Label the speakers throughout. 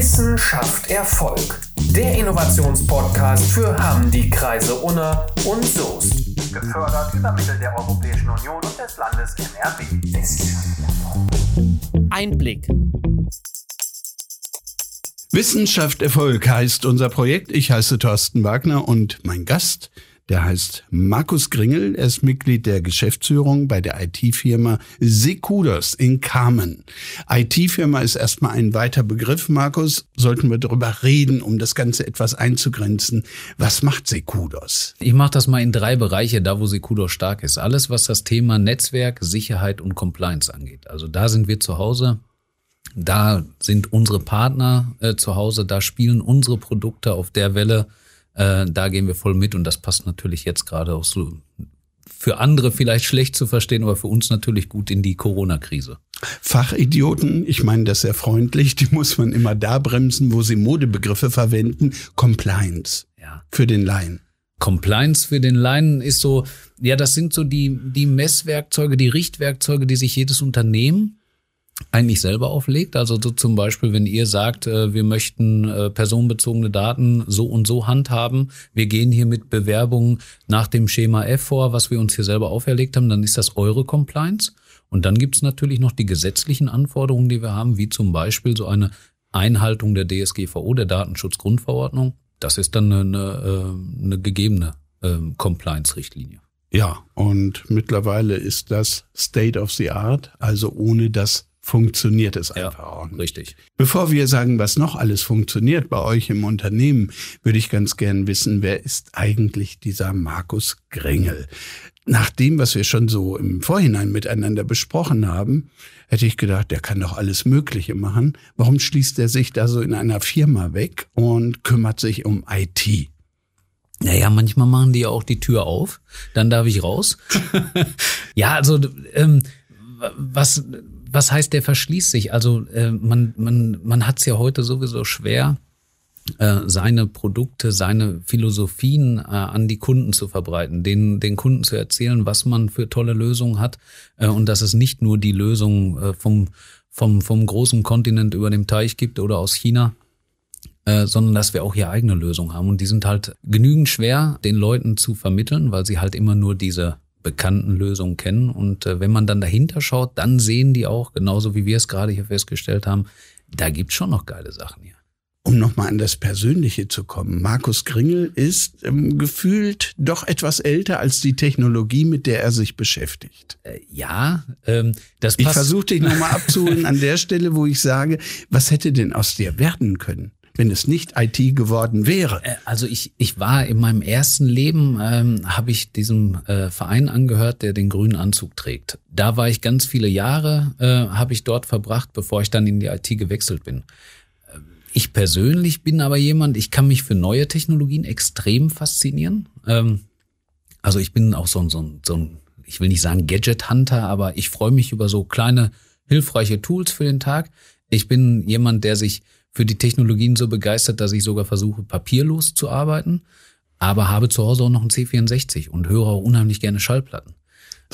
Speaker 1: Wissen schafft Erfolg. Der Innovationspodcast für Hamm, die Kreise Unna und Soest. Gefördert über Mittel der Europäischen Union und des Landes NRW.
Speaker 2: Einblick.
Speaker 3: Wissenschaft Erfolg heißt unser Projekt. Ich heiße Thorsten Wagner und mein Gast der heißt Markus Gringel. Er ist Mitglied der Geschäftsführung bei der IT-Firma Sekudos in Kamen. IT-Firma ist erstmal ein weiter Begriff, Markus. Sollten wir darüber reden, um das Ganze etwas einzugrenzen. Was macht Sekudos?
Speaker 2: Ich mache das mal in drei Bereiche, da wo Sekudos stark ist. Alles, was das Thema Netzwerk, Sicherheit und Compliance angeht. Also da sind wir zu Hause. Da sind unsere Partner äh, zu Hause, da spielen unsere Produkte auf der Welle, äh, da gehen wir voll mit und das passt natürlich jetzt gerade auch so für andere vielleicht schlecht zu verstehen, aber für uns natürlich gut in die Corona-Krise.
Speaker 3: Fachidioten, ich meine das sehr freundlich, die muss man immer da bremsen, wo sie Modebegriffe verwenden. Compliance ja. für den Laien.
Speaker 2: Compliance für den Laien ist so, ja, das sind so die, die Messwerkzeuge, die Richtwerkzeuge, die sich jedes Unternehmen eigentlich selber auflegt. Also so zum Beispiel, wenn ihr sagt, äh, wir möchten äh, personenbezogene Daten so und so handhaben, wir gehen hier mit Bewerbungen nach dem Schema F vor, was wir uns hier selber auferlegt haben, dann ist das eure Compliance. Und dann gibt es natürlich noch die gesetzlichen Anforderungen, die wir haben, wie zum Beispiel so eine Einhaltung der DSGVO, der Datenschutzgrundverordnung. Das ist dann eine, eine, äh, eine gegebene ähm, Compliance-Richtlinie.
Speaker 3: Ja, und mittlerweile ist das State of the Art, also ohne das funktioniert es einfach ja, auch nicht.
Speaker 2: Richtig.
Speaker 3: Bevor wir sagen, was noch alles funktioniert bei euch im Unternehmen, würde ich ganz gern wissen, wer ist eigentlich dieser Markus Grengel? Nach dem, was wir schon so im Vorhinein miteinander besprochen haben, hätte ich gedacht, der kann doch alles Mögliche machen. Warum schließt er sich da so in einer Firma weg und kümmert sich um IT?
Speaker 2: Naja, manchmal machen die ja auch die Tür auf, dann darf ich raus. ja, also ähm, was was heißt, der verschließt sich? Also äh, man, man, man hat es ja heute sowieso schwer, äh, seine Produkte, seine Philosophien äh, an die Kunden zu verbreiten, den, den Kunden zu erzählen, was man für tolle Lösungen hat äh, und dass es nicht nur die Lösung äh, vom, vom, vom großen Kontinent über dem Teich gibt oder aus China, äh, sondern dass wir auch hier eigene Lösungen haben. Und die sind halt genügend schwer, den Leuten zu vermitteln, weil sie halt immer nur diese bekannten Lösungen kennen. Und äh, wenn man dann dahinter schaut, dann sehen die auch, genauso wie wir es gerade hier festgestellt haben, da gibt's schon noch geile Sachen hier.
Speaker 3: Um nochmal an das Persönliche zu kommen. Markus Kringel ist ähm, gefühlt doch etwas älter als die Technologie, mit der er sich beschäftigt.
Speaker 2: Äh, ja, ähm, das
Speaker 3: passt. Ich versuche dich nochmal abzuholen an der Stelle, wo ich sage, was hätte denn aus dir werden können? Wenn es nicht IT geworden wäre?
Speaker 2: Äh, also ich, ich war in meinem ersten Leben, ähm, habe ich diesem äh, Verein angehört, der den grünen Anzug trägt. Da war ich ganz viele Jahre, äh, habe ich dort verbracht, bevor ich dann in die IT gewechselt bin. Äh, ich persönlich bin aber jemand, ich kann mich für neue Technologien extrem faszinieren. Ähm, also ich bin auch so ein, so ein, so ein ich will nicht sagen Gadget-Hunter, aber ich freue mich über so kleine hilfreiche Tools für den Tag. Ich bin jemand, der sich für die Technologien so begeistert, dass ich sogar versuche, papierlos zu arbeiten, aber habe zu Hause auch noch einen C64 und höre auch unheimlich gerne Schallplatten.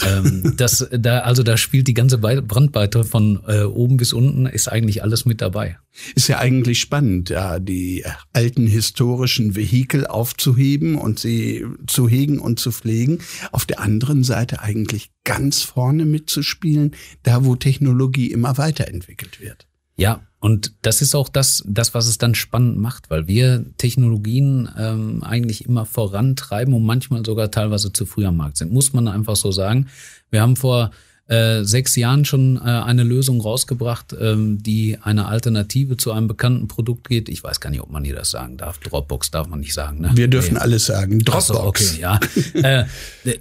Speaker 2: ähm, das, da, also da spielt die ganze Brandweite von äh, oben bis unten, ist eigentlich alles mit dabei.
Speaker 3: Ist ja eigentlich spannend, ja, die alten historischen Vehikel aufzuheben und sie zu hegen und zu pflegen. Auf der anderen Seite eigentlich ganz vorne mitzuspielen, da wo Technologie immer weiterentwickelt wird.
Speaker 2: Ja, und das ist auch das, das, was es dann spannend macht, weil wir Technologien ähm, eigentlich immer vorantreiben und manchmal sogar teilweise zu früh am Markt sind. Muss man einfach so sagen. Wir haben vor äh, sechs Jahren schon äh, eine Lösung rausgebracht, ähm, die eine Alternative zu einem bekannten Produkt geht. Ich weiß gar nicht, ob man hier das sagen darf. Dropbox darf man nicht sagen. Ne?
Speaker 3: Wir dürfen nee. alles sagen. Dropbox. So,
Speaker 2: okay, ja. äh,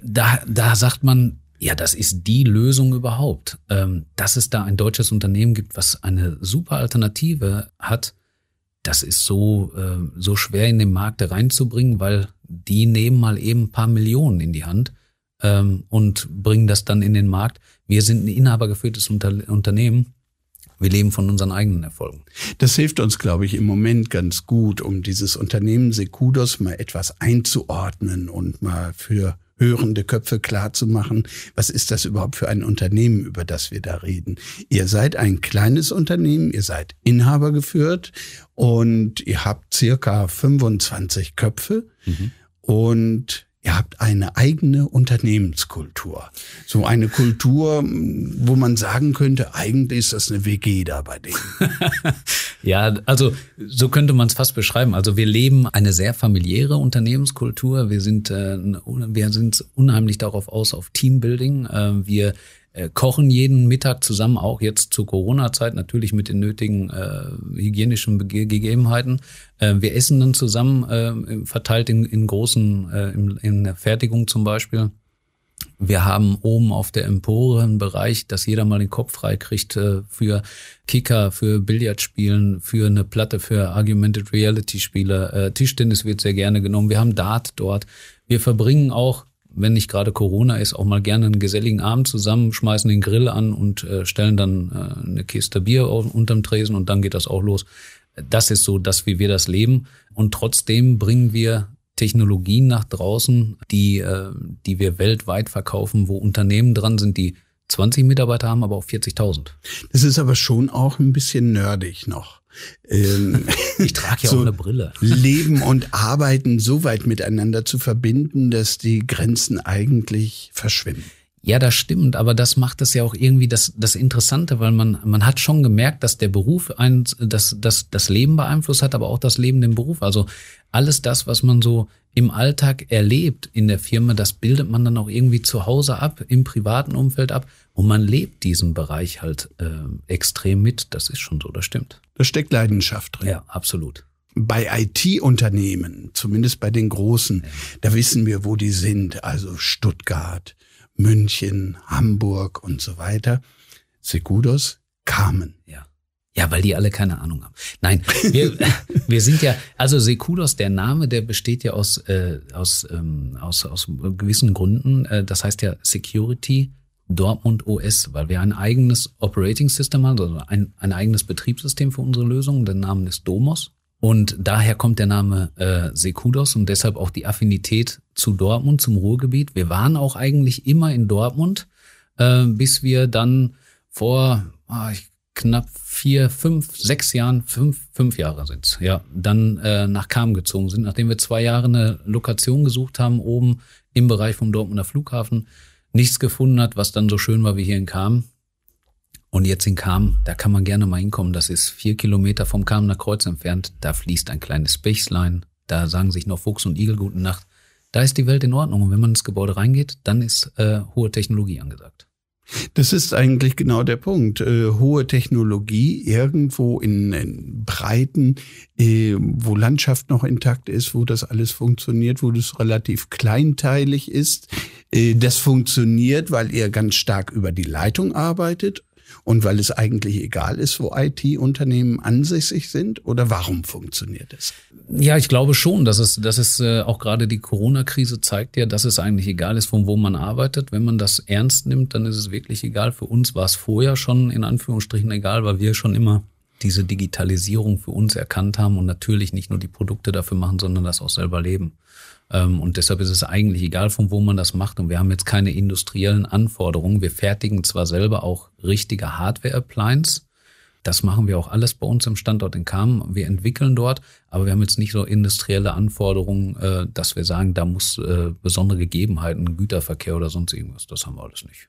Speaker 2: da, da sagt man, ja, das ist die Lösung überhaupt. Ähm, dass es da ein deutsches Unternehmen gibt, was eine super Alternative hat, das ist so, äh, so schwer in den Markt reinzubringen, weil die nehmen mal eben ein paar Millionen in die Hand ähm, und bringen das dann in den Markt. Wir sind ein inhabergeführtes Unter Unternehmen. Wir leben von unseren eigenen Erfolgen.
Speaker 3: Das hilft uns, glaube ich, im Moment ganz gut, um dieses Unternehmen Sekudos mal etwas einzuordnen und mal für hörende Köpfe klarzumachen, was ist das überhaupt für ein Unternehmen, über das wir da reden. Ihr seid ein kleines Unternehmen, ihr seid Inhaber geführt und ihr habt circa 25 Köpfe mhm. und Ihr habt eine eigene Unternehmenskultur. So eine Kultur, wo man sagen könnte, eigentlich ist das eine WG da bei denen.
Speaker 2: ja, also so könnte man es fast beschreiben. Also wir leben eine sehr familiäre Unternehmenskultur. Wir sind, äh, wir sind unheimlich darauf aus, auf Teambuilding. Äh, wir äh, kochen jeden Mittag zusammen, auch jetzt zur Corona-Zeit, natürlich mit den nötigen äh, hygienischen Gegebenheiten. Äh, wir essen dann zusammen, äh, verteilt in, in großen, äh, in, in der Fertigung zum Beispiel. Wir haben oben auf der Empore einen Bereich, dass jeder mal den Kopf frei kriegt äh, für Kicker, für Billardspielen, für eine Platte für Argumented Reality Spiele. Tischtennis wird sehr gerne genommen. Wir haben Dart dort. Wir verbringen auch wenn nicht gerade Corona ist, auch mal gerne einen geselligen Abend zusammen, schmeißen den Grill an und äh, stellen dann äh, eine Kiste Bier unterm Tresen und dann geht das auch los. Das ist so das, wie wir das leben. Und trotzdem bringen wir Technologien nach draußen, die, äh, die wir weltweit verkaufen, wo Unternehmen dran sind, die 20 Mitarbeiter haben, aber auch 40.000.
Speaker 3: Das ist aber schon auch ein bisschen nerdig noch.
Speaker 2: Ähm, ich trage ja so auch eine Brille.
Speaker 3: Leben und Arbeiten so weit miteinander zu verbinden, dass die Grenzen eigentlich verschwimmen.
Speaker 2: Ja, das stimmt, aber das macht es ja auch irgendwie das, das Interessante, weil man, man hat schon gemerkt, dass der Beruf ein, das, das, das Leben beeinflusst hat, aber auch das Leben den Beruf. Also alles das, was man so im Alltag erlebt in der Firma, das bildet man dann auch irgendwie zu Hause ab, im privaten Umfeld ab und man lebt diesen Bereich halt äh, extrem mit. Das ist schon so, das stimmt.
Speaker 3: Da steckt Leidenschaft drin.
Speaker 2: Ja, absolut
Speaker 3: bei IT-Unternehmen, zumindest bei den großen, ja. da wissen wir, wo die sind. Also Stuttgart, München, Hamburg und so weiter. Segudos kamen.
Speaker 2: Ja. Ja, weil die alle keine Ahnung haben. Nein, wir, wir sind ja, also Sekudos, der Name, der besteht ja aus, äh, aus, ähm, aus, aus gewissen Gründen. Äh, das heißt ja Security Dortmund OS, weil wir ein eigenes Operating System haben, also ein, ein eigenes Betriebssystem für unsere Lösung. Der Name ist Domos. Und daher kommt der Name äh, Sekudos und deshalb auch die Affinität zu Dortmund, zum Ruhrgebiet. Wir waren auch eigentlich immer in Dortmund, äh, bis wir dann vor ah, knapp vier, fünf, sechs Jahren, fünf, fünf Jahre sind's, ja, dann äh, nach Kam gezogen sind, nachdem wir zwei Jahre eine Lokation gesucht haben, oben im Bereich vom Dortmunder Flughafen, nichts gefunden hat, was dann so schön war wie hier in Kam. Und jetzt in Kam, da kann man gerne mal hinkommen. Das ist vier Kilometer vom Kamener Kreuz entfernt. Da fließt ein kleines Bächslein. Da sagen sich noch Fuchs und Igel guten Nacht. Da ist die Welt in Ordnung. Und wenn man ins Gebäude reingeht, dann ist äh, hohe Technologie angesagt.
Speaker 3: Das ist eigentlich genau der Punkt. Äh, hohe Technologie irgendwo in, in Breiten, äh, wo Landschaft noch intakt ist, wo das alles funktioniert, wo das relativ kleinteilig ist. Äh, das funktioniert, weil ihr ganz stark über die Leitung arbeitet und weil es eigentlich egal ist, wo IT-Unternehmen ansässig sind? Oder warum funktioniert es?
Speaker 2: Ja, ich glaube schon, dass es, dass es äh, auch gerade die Corona-Krise zeigt ja, dass es eigentlich egal ist, von wo man arbeitet. Wenn man das ernst nimmt, dann ist es wirklich egal. Für uns war es vorher schon in Anführungsstrichen egal, weil wir schon immer diese Digitalisierung für uns erkannt haben und natürlich nicht nur die Produkte dafür machen, sondern das auch selber leben. Ähm, und deshalb ist es eigentlich egal, von wo man das macht. Und wir haben jetzt keine industriellen Anforderungen. Wir fertigen zwar selber auch richtige Hardware-Appliance. Das machen wir auch alles bei uns im Standort in Kamen. Wir entwickeln dort, aber wir haben jetzt nicht so industrielle Anforderungen, äh, dass wir sagen, da muss äh, besondere Gegebenheiten, Güterverkehr oder sonst irgendwas. Das haben wir alles nicht.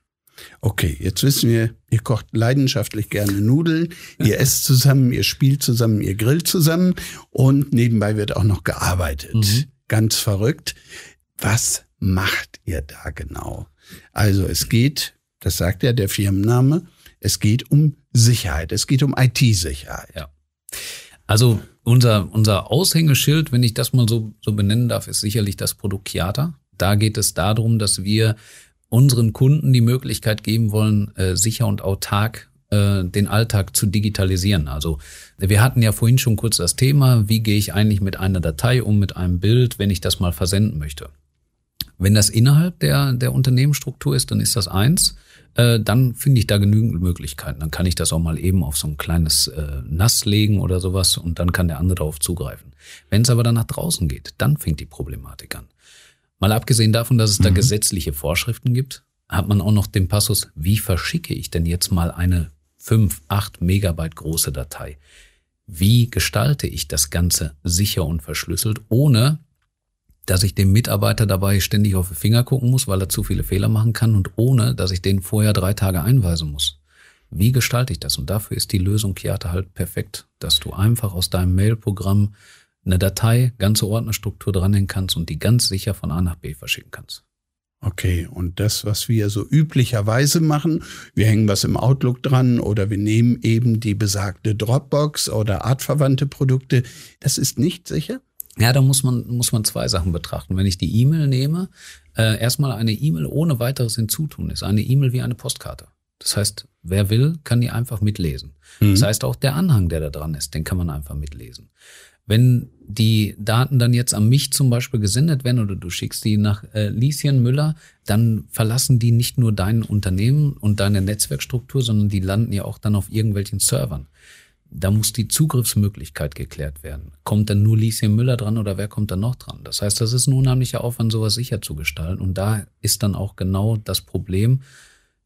Speaker 3: Okay, jetzt wissen wir, ihr kocht leidenschaftlich gerne Nudeln, ihr esst zusammen, ihr spielt zusammen, ihr grillt zusammen und nebenbei wird auch noch gearbeitet. Mhm ganz verrückt. Was macht ihr da genau? Also es geht, das sagt ja der Firmenname, es geht um Sicherheit, es geht um IT-Sicherheit.
Speaker 2: Ja. Also unser, unser Aushängeschild, wenn ich das mal so, so benennen darf, ist sicherlich das Produkt Chiata. Da geht es darum, dass wir unseren Kunden die Möglichkeit geben wollen, äh, sicher und autark äh, den Alltag zu digitalisieren. Also wir hatten ja vorhin schon kurz das Thema, wie gehe ich eigentlich mit einer Datei um, mit einem Bild, wenn ich das mal versenden möchte. Wenn das innerhalb der, der Unternehmensstruktur ist, dann ist das eins. Äh, dann finde ich da genügend Möglichkeiten. Dann kann ich das auch mal eben auf so ein kleines äh, Nass legen oder sowas und dann kann der andere darauf zugreifen. Wenn es aber dann nach draußen geht, dann fängt die Problematik an. Mal abgesehen davon, dass es da mhm. gesetzliche Vorschriften gibt, hat man auch noch den Passus, wie verschicke ich denn jetzt mal eine 5, 8 Megabyte große Datei? Wie gestalte ich das Ganze sicher und verschlüsselt, ohne dass ich dem Mitarbeiter dabei ständig auf die Finger gucken muss, weil er zu viele Fehler machen kann und ohne, dass ich den vorher drei Tage einweisen muss. Wie gestalte ich das? Und dafür ist die Lösung Kiata halt perfekt, dass du einfach aus deinem Mailprogramm eine Datei, ganze Ordnerstruktur dranhängen kannst und die ganz sicher von A nach B verschicken kannst.
Speaker 3: Okay, und das, was wir so üblicherweise machen, wir hängen was im Outlook dran oder wir nehmen eben die besagte Dropbox oder artverwandte Produkte, das ist nicht sicher?
Speaker 2: Ja, da muss man, muss man zwei Sachen betrachten. Wenn ich die E-Mail nehme, äh, erstmal eine E-Mail ohne weiteres hinzutun ist eine E-Mail wie eine Postkarte. Das heißt, wer will, kann die einfach mitlesen. Mhm. Das heißt, auch der Anhang, der da dran ist, den kann man einfach mitlesen. Wenn die Daten dann jetzt an mich zum Beispiel gesendet werden oder du schickst die nach äh, Lieschen Müller, dann verlassen die nicht nur dein Unternehmen und deine Netzwerkstruktur, sondern die landen ja auch dann auf irgendwelchen Servern. Da muss die Zugriffsmöglichkeit geklärt werden. Kommt dann nur Lieschen Müller dran oder wer kommt dann noch dran? Das heißt, das ist ein unheimlicher Aufwand, sowas sicher zu gestalten. Und da ist dann auch genau das Problem,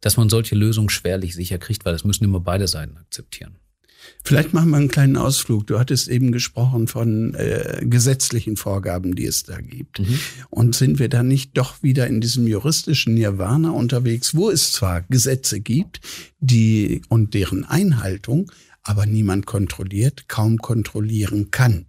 Speaker 2: dass man solche Lösungen schwerlich sicher kriegt, weil das müssen immer beide Seiten akzeptieren.
Speaker 3: Vielleicht machen wir einen kleinen Ausflug. Du hattest eben gesprochen von äh, gesetzlichen Vorgaben, die es da gibt. Mhm. Und sind wir da nicht doch wieder in diesem juristischen Nirvana unterwegs, wo es zwar Gesetze gibt, die und deren Einhaltung aber niemand kontrolliert, kaum kontrollieren kann.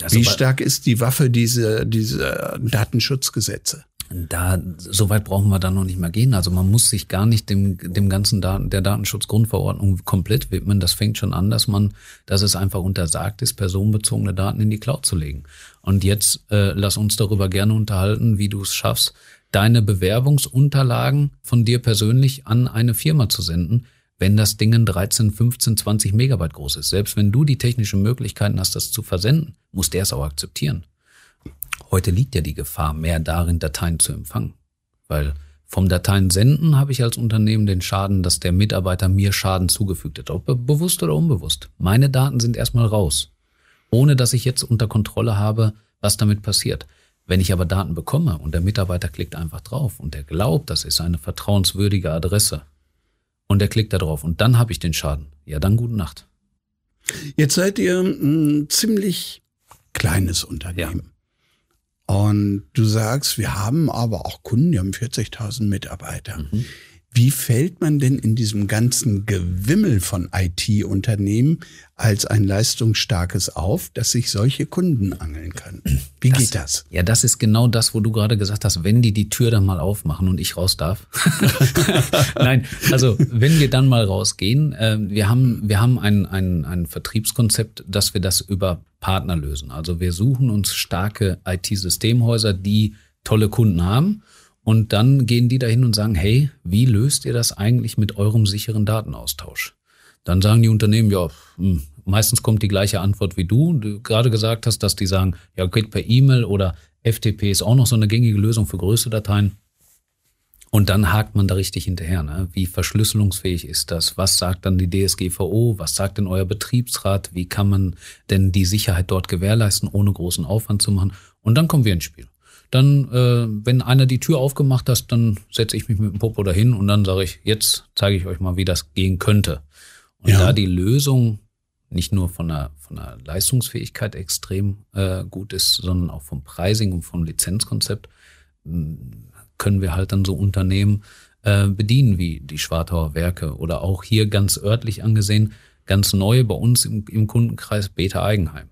Speaker 3: Also Wie stark ist die Waffe diese, diese Datenschutzgesetze?
Speaker 2: Da, so weit brauchen wir da noch nicht mal gehen. Also man muss sich gar nicht dem, dem ganzen Daten, der Datenschutzgrundverordnung komplett widmen. Das fängt schon an, dass man, dass es einfach untersagt ist, personenbezogene Daten in die Cloud zu legen. Und jetzt äh, lass uns darüber gerne unterhalten, wie du es schaffst, deine Bewerbungsunterlagen von dir persönlich an eine Firma zu senden, wenn das Ding 13, 15, 20 Megabyte groß ist. Selbst wenn du die technischen Möglichkeiten hast, das zu versenden, muss der es auch akzeptieren. Heute liegt ja die Gefahr mehr darin, Dateien zu empfangen. Weil vom Dateien senden habe ich als Unternehmen den Schaden, dass der Mitarbeiter mir Schaden zugefügt hat, ob bewusst oder unbewusst. Meine Daten sind erstmal raus, ohne dass ich jetzt unter Kontrolle habe, was damit passiert. Wenn ich aber Daten bekomme und der Mitarbeiter klickt einfach drauf und er glaubt, das ist eine vertrauenswürdige Adresse und er klickt da drauf und dann habe ich den Schaden, ja dann gute Nacht.
Speaker 3: Jetzt seid ihr ein ziemlich kleines Unternehmen. Ja. Und du sagst, wir haben aber auch Kunden, die haben 40.000 Mitarbeiter. Mhm. Wie fällt man denn in diesem ganzen Gewimmel von IT-Unternehmen als ein leistungsstarkes auf, dass sich solche Kunden angeln kann? Wie das, geht das?
Speaker 2: Ja, das ist genau das, wo du gerade gesagt hast, wenn die die Tür dann mal aufmachen und ich raus darf. Nein, also wenn wir dann mal rausgehen, äh, wir haben, wir haben ein, ein, ein Vertriebskonzept, dass wir das über Partner lösen. Also wir suchen uns starke IT-Systemhäuser, die tolle Kunden haben und dann gehen die dahin und sagen, hey, wie löst ihr das eigentlich mit eurem sicheren Datenaustausch? Dann sagen die Unternehmen, ja, hm, meistens kommt die gleiche Antwort wie du. Du gerade gesagt hast, dass die sagen, ja, geht per E-Mail oder FTP ist auch noch so eine gängige Lösung für größere Dateien. Und dann hakt man da richtig hinterher. Ne? Wie verschlüsselungsfähig ist das? Was sagt dann die DSGVO? Was sagt denn euer Betriebsrat? Wie kann man denn die Sicherheit dort gewährleisten, ohne großen Aufwand zu machen? Und dann kommen wir ins Spiel. Dann, äh, wenn einer die Tür aufgemacht hat, dann setze ich mich mit dem Popo dahin und dann sage ich, jetzt zeige ich euch mal, wie das gehen könnte. Und ja. da die Lösung nicht nur von der, von der Leistungsfähigkeit extrem äh, gut ist, sondern auch vom Pricing und vom Lizenzkonzept, können wir halt dann so Unternehmen äh, bedienen wie die Schwartauer Werke oder auch hier ganz örtlich angesehen, ganz neu bei uns im, im Kundenkreis Beta Eigenheim.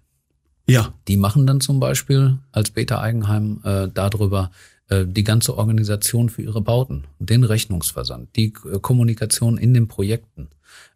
Speaker 2: Ja. Die machen dann zum Beispiel als Beta Eigenheim äh, darüber äh, die ganze Organisation für ihre Bauten, den Rechnungsversand, die äh, Kommunikation in den Projekten,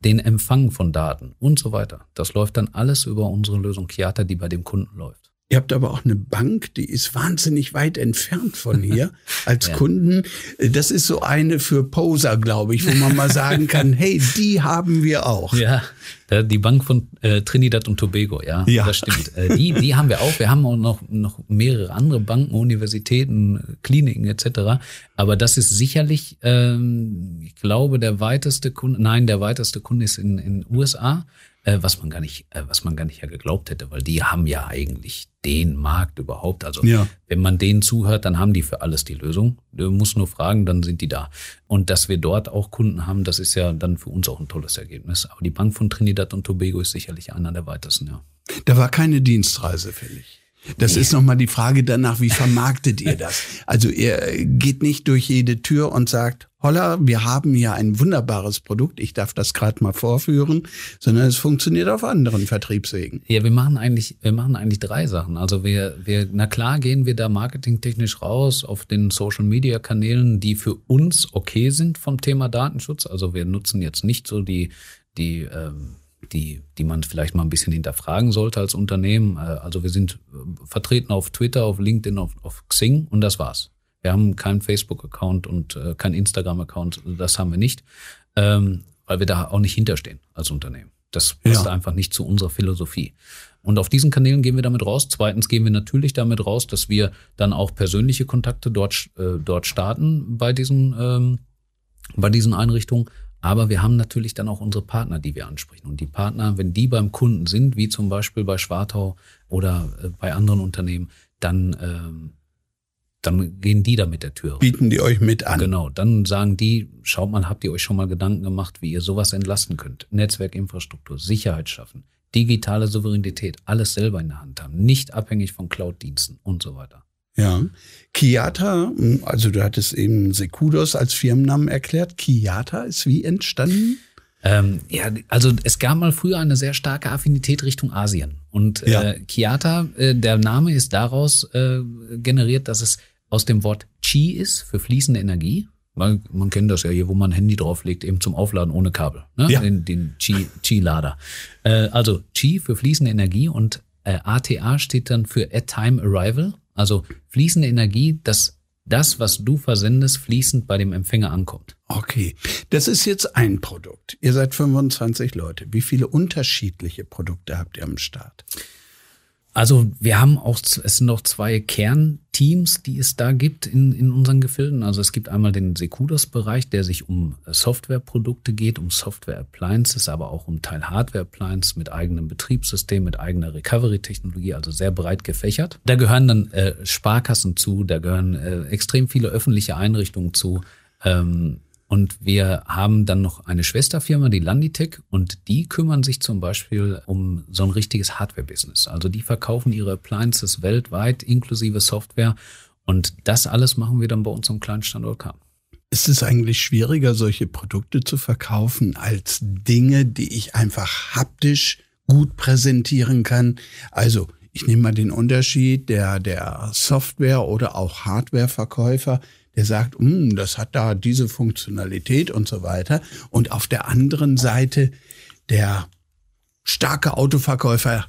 Speaker 2: den Empfang von Daten und so weiter. Das läuft dann alles über unsere Lösung Kiata, die bei dem Kunden läuft.
Speaker 3: Ihr habt aber auch eine Bank, die ist wahnsinnig weit entfernt von hier als ja. Kunden. Das ist so eine für Poser, glaube ich, wo man mal sagen kann, hey, die haben wir auch.
Speaker 2: Ja, die Bank von äh, Trinidad und Tobago, ja, ja. das stimmt. Äh, die, die haben wir auch. Wir haben auch noch, noch mehrere andere Banken, Universitäten, Kliniken etc. Aber das ist sicherlich, ähm, ich glaube, der weiteste Kunde, nein, der weiteste Kunde ist in den USA äh, was man gar nicht, äh, was man gar nicht ja geglaubt hätte, weil die haben ja eigentlich den Markt überhaupt. Also
Speaker 3: Ja.
Speaker 2: wenn man denen zuhört, dann haben die für alles die Lösung. Du musst nur fragen, dann sind die da. Und dass wir dort auch Kunden haben, das ist ja dann für uns auch ein tolles Ergebnis. Aber die Bank von Trinidad und Tobago ist sicherlich einer der weitesten, ja.
Speaker 3: Da war keine Dienstreise fällig. Das ist nochmal die Frage danach, wie vermarktet ihr das? Also ihr geht nicht durch jede Tür und sagt, holla, wir haben hier ein wunderbares Produkt, ich darf das gerade mal vorführen, sondern es funktioniert auf anderen Vertriebswegen.
Speaker 2: Ja, wir machen eigentlich, wir machen eigentlich drei Sachen. Also wir, wir, na klar gehen wir da marketingtechnisch raus auf den Social Media Kanälen, die für uns okay sind vom Thema Datenschutz. Also wir nutzen jetzt nicht so die, die, ähm, die, die man vielleicht mal ein bisschen hinterfragen sollte als Unternehmen. Äh, Also wir sind äh, vertreten auf Twitter, auf LinkedIn, auf, auf Xing und das war's. Wir haben keinen Facebook-Account und äh, keinen Instagram-Account. Das haben wir nicht, ähm, weil wir da auch nicht hinterstehen als Unternehmen. Das passt
Speaker 3: Ja.
Speaker 2: einfach nicht zu unserer Philosophie. Und auf diesen Kanälen gehen wir damit raus. Zweitens gehen wir natürlich damit raus, dass wir dann auch persönliche Kontakte dort, äh, dort starten bei diesen, ähm, bei diesen Einrichtungen. Aber wir haben natürlich dann auch unsere Partner, die wir ansprechen. Und die Partner, wenn die beim Kunden sind, wie zum Beispiel bei Schwartau oder äh, bei anderen Unternehmen, dann, ähm, dann gehen die da mit der Tür.
Speaker 3: Bieten die euch mit an.
Speaker 2: Genau, dann sagen die, schaut mal, habt ihr euch schon mal Gedanken gemacht, wie ihr sowas entlasten könnt? Netzwerkinfrastruktur, Sicherheit schaffen, digitale Souveränität, alles selber in der Hand haben, nicht abhängig von Cloud-Diensten und so weiter.
Speaker 3: Ja. Kiata, also du hattest eben Sekudos als Firmennamen erklärt. Kiata ist wie entstanden?
Speaker 2: Ähm, ja, also es gab mal früher eine sehr starke Affinität Richtung Asien. Und
Speaker 3: Ja.
Speaker 2: äh, Kiata, äh, der Name ist daraus äh, generiert, dass es aus dem Wort Qi ist für fließende Energie. Man, man kennt das ja hier, wo man ein Handy drauflegt, eben zum Aufladen ohne Kabel. Ne?
Speaker 3: Ja.
Speaker 2: Den, den Qi- Qi-Lader. äh, also Qi für fließende Energie und äh, ATA steht dann für At Time Arrival. Also fließende Energie, dass das, was du versendest, fließend bei dem Empfänger ankommt.
Speaker 3: Okay, das ist jetzt ein Produkt. Ihr seid 25 Leute. Wie viele unterschiedliche Produkte habt ihr am Start?
Speaker 2: Also wir haben auch, es sind noch zwei Kernteams, die es da gibt in, in unseren Gefilden. Also es gibt einmal den Secudos-Bereich, der sich um Softwareprodukte geht, um Software-Appliances, aber auch um Teil Hardware-Appliances mit eigenem Betriebssystem, mit eigener Recovery-Technologie, also sehr breit gefächert. Da gehören dann äh, Sparkassen zu, da gehören äh, extrem viele öffentliche Einrichtungen zu. Ähm, und wir haben dann noch eine Schwesterfirma, die Landitech, und die kümmern sich zum Beispiel um so ein richtiges Hardware-Business. Also die verkaufen ihre Appliances weltweit inklusive Software. Und das alles machen wir dann bei uns am kleinen Standort K.
Speaker 3: Ist es eigentlich schwieriger, solche Produkte zu verkaufen, als Dinge, die ich einfach haptisch gut präsentieren kann? Also, ich nehme mal den Unterschied der, der Software- oder auch Hardwareverkäufer, der sagt, "Hm, das hat da diese Funktionalität und so weiter. Und auf der anderen Seite der starke Autoverkäufer,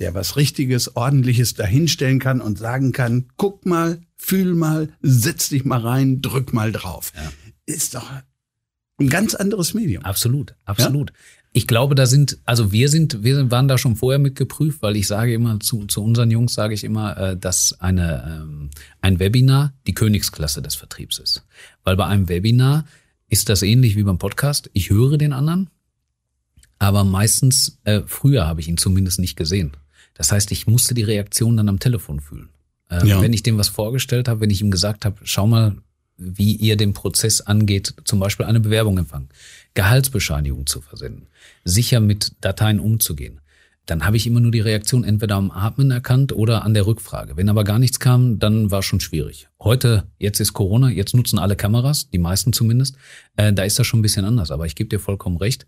Speaker 3: der was Richtiges, Ordentliches dahinstellen kann und sagen kann, guck mal, fühl mal, setz dich mal rein, drück mal drauf.
Speaker 2: Ja.
Speaker 3: Ist doch ein ganz anderes Medium.
Speaker 2: Absolut, absolut. Ich glaube, da sind, also wir sind, wir sind- waren da schon vorher mit geprüft, weil ich sage immer zu, zu unseren Jungs sage ich immer, äh, dass eine ähm, ein Webinar die Königsklasse des Vertriebs ist, weil bei einem Webinar ist das ähnlich wie beim Podcast. Ich höre den anderen, aber meistens äh, früher habe ich ihn zumindest nicht gesehen. Das heißt, ich musste die Reaktion dann am Telefon fühlen. Äh,
Speaker 3: Ja.
Speaker 2: Wenn ich dem was vorgestellt habe, wenn ich ihm gesagt habe, schau mal, wie ihr den Prozess angeht, zum Beispiel eine Bewerbung empfangen, Gehaltsbescheinigung zu versenden, sicher mit Dateien umzugehen, dann habe ich immer nur die Reaktion entweder am Atmen erkannt oder an der Rückfrage. Wenn aber gar nichts kam, dann war schon schwierig. Heute, jetzt ist Corona, jetzt nutzen alle Kameras, die meisten zumindest. Äh, da ist das schon ein bisschen anders, aber ich gebe dir vollkommen recht.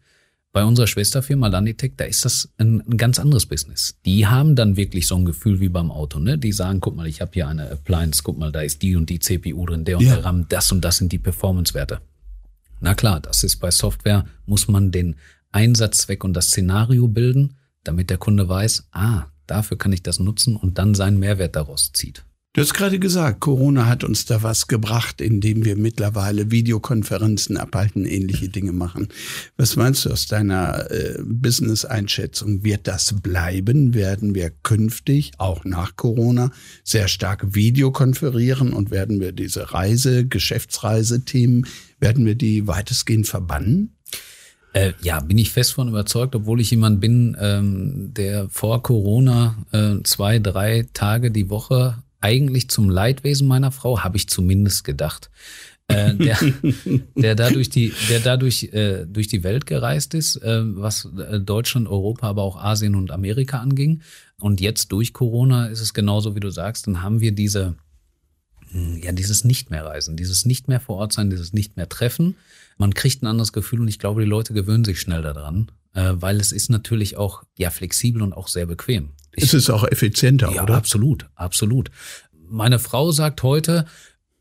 Speaker 2: Bei unserer Schwesterfirma Landitech, da ist das ein, ein ganz anderes Business. Die haben dann wirklich so ein Gefühl wie beim Auto, ne? Die sagen, guck mal, ich habe hier eine Appliance, guck mal, da ist die und die CPU drin, der und
Speaker 3: Ja.
Speaker 2: der RAM, das und das sind die Performance-Werte. Na klar, das ist bei Software, muss man den Einsatzzweck und das Szenario bilden, damit der Kunde weiß, ah, dafür kann ich das nutzen und dann seinen Mehrwert daraus zieht.
Speaker 3: Du hast gerade gesagt, Corona hat uns da was gebracht, indem wir mittlerweile Videokonferenzen abhalten, ähnliche Dinge machen. Was meinst du aus deiner äh, Business-Einschätzung? Wird das bleiben? Werden wir künftig, auch nach Corona, sehr stark Videokonferieren und werden wir diese Reise, Geschäftsreisethemen, werden wir die weitestgehend verbannen?
Speaker 2: Äh, ja, bin ich fest von überzeugt, obwohl ich jemand bin, ähm, der vor Corona äh, zwei, drei Tage die Woche eigentlich zum Leidwesen meiner Frau, habe ich zumindest gedacht, äh, der, der dadurch die, der dadurch äh, durch die Welt gereist ist, äh, was äh, Deutschland, Europa, aber auch Asien und Amerika anging. Und jetzt durch Corona ist es genauso, wie du sagst, dann haben wir diese, hm, ja, dieses Nicht mehr Reisen, dieses Nicht mehr vor Ort sein, dieses Nicht mehr Treffen. Man kriegt ein anderes Gefühl und ich glaube, die Leute gewöhnen sich schnell daran, äh, weil es ist natürlich auch ja flexibel und auch sehr bequem. Ich,
Speaker 3: es ist auch effizienter,
Speaker 2: ja,
Speaker 3: oder?
Speaker 2: absolut, absolut. Meine Frau sagt heute,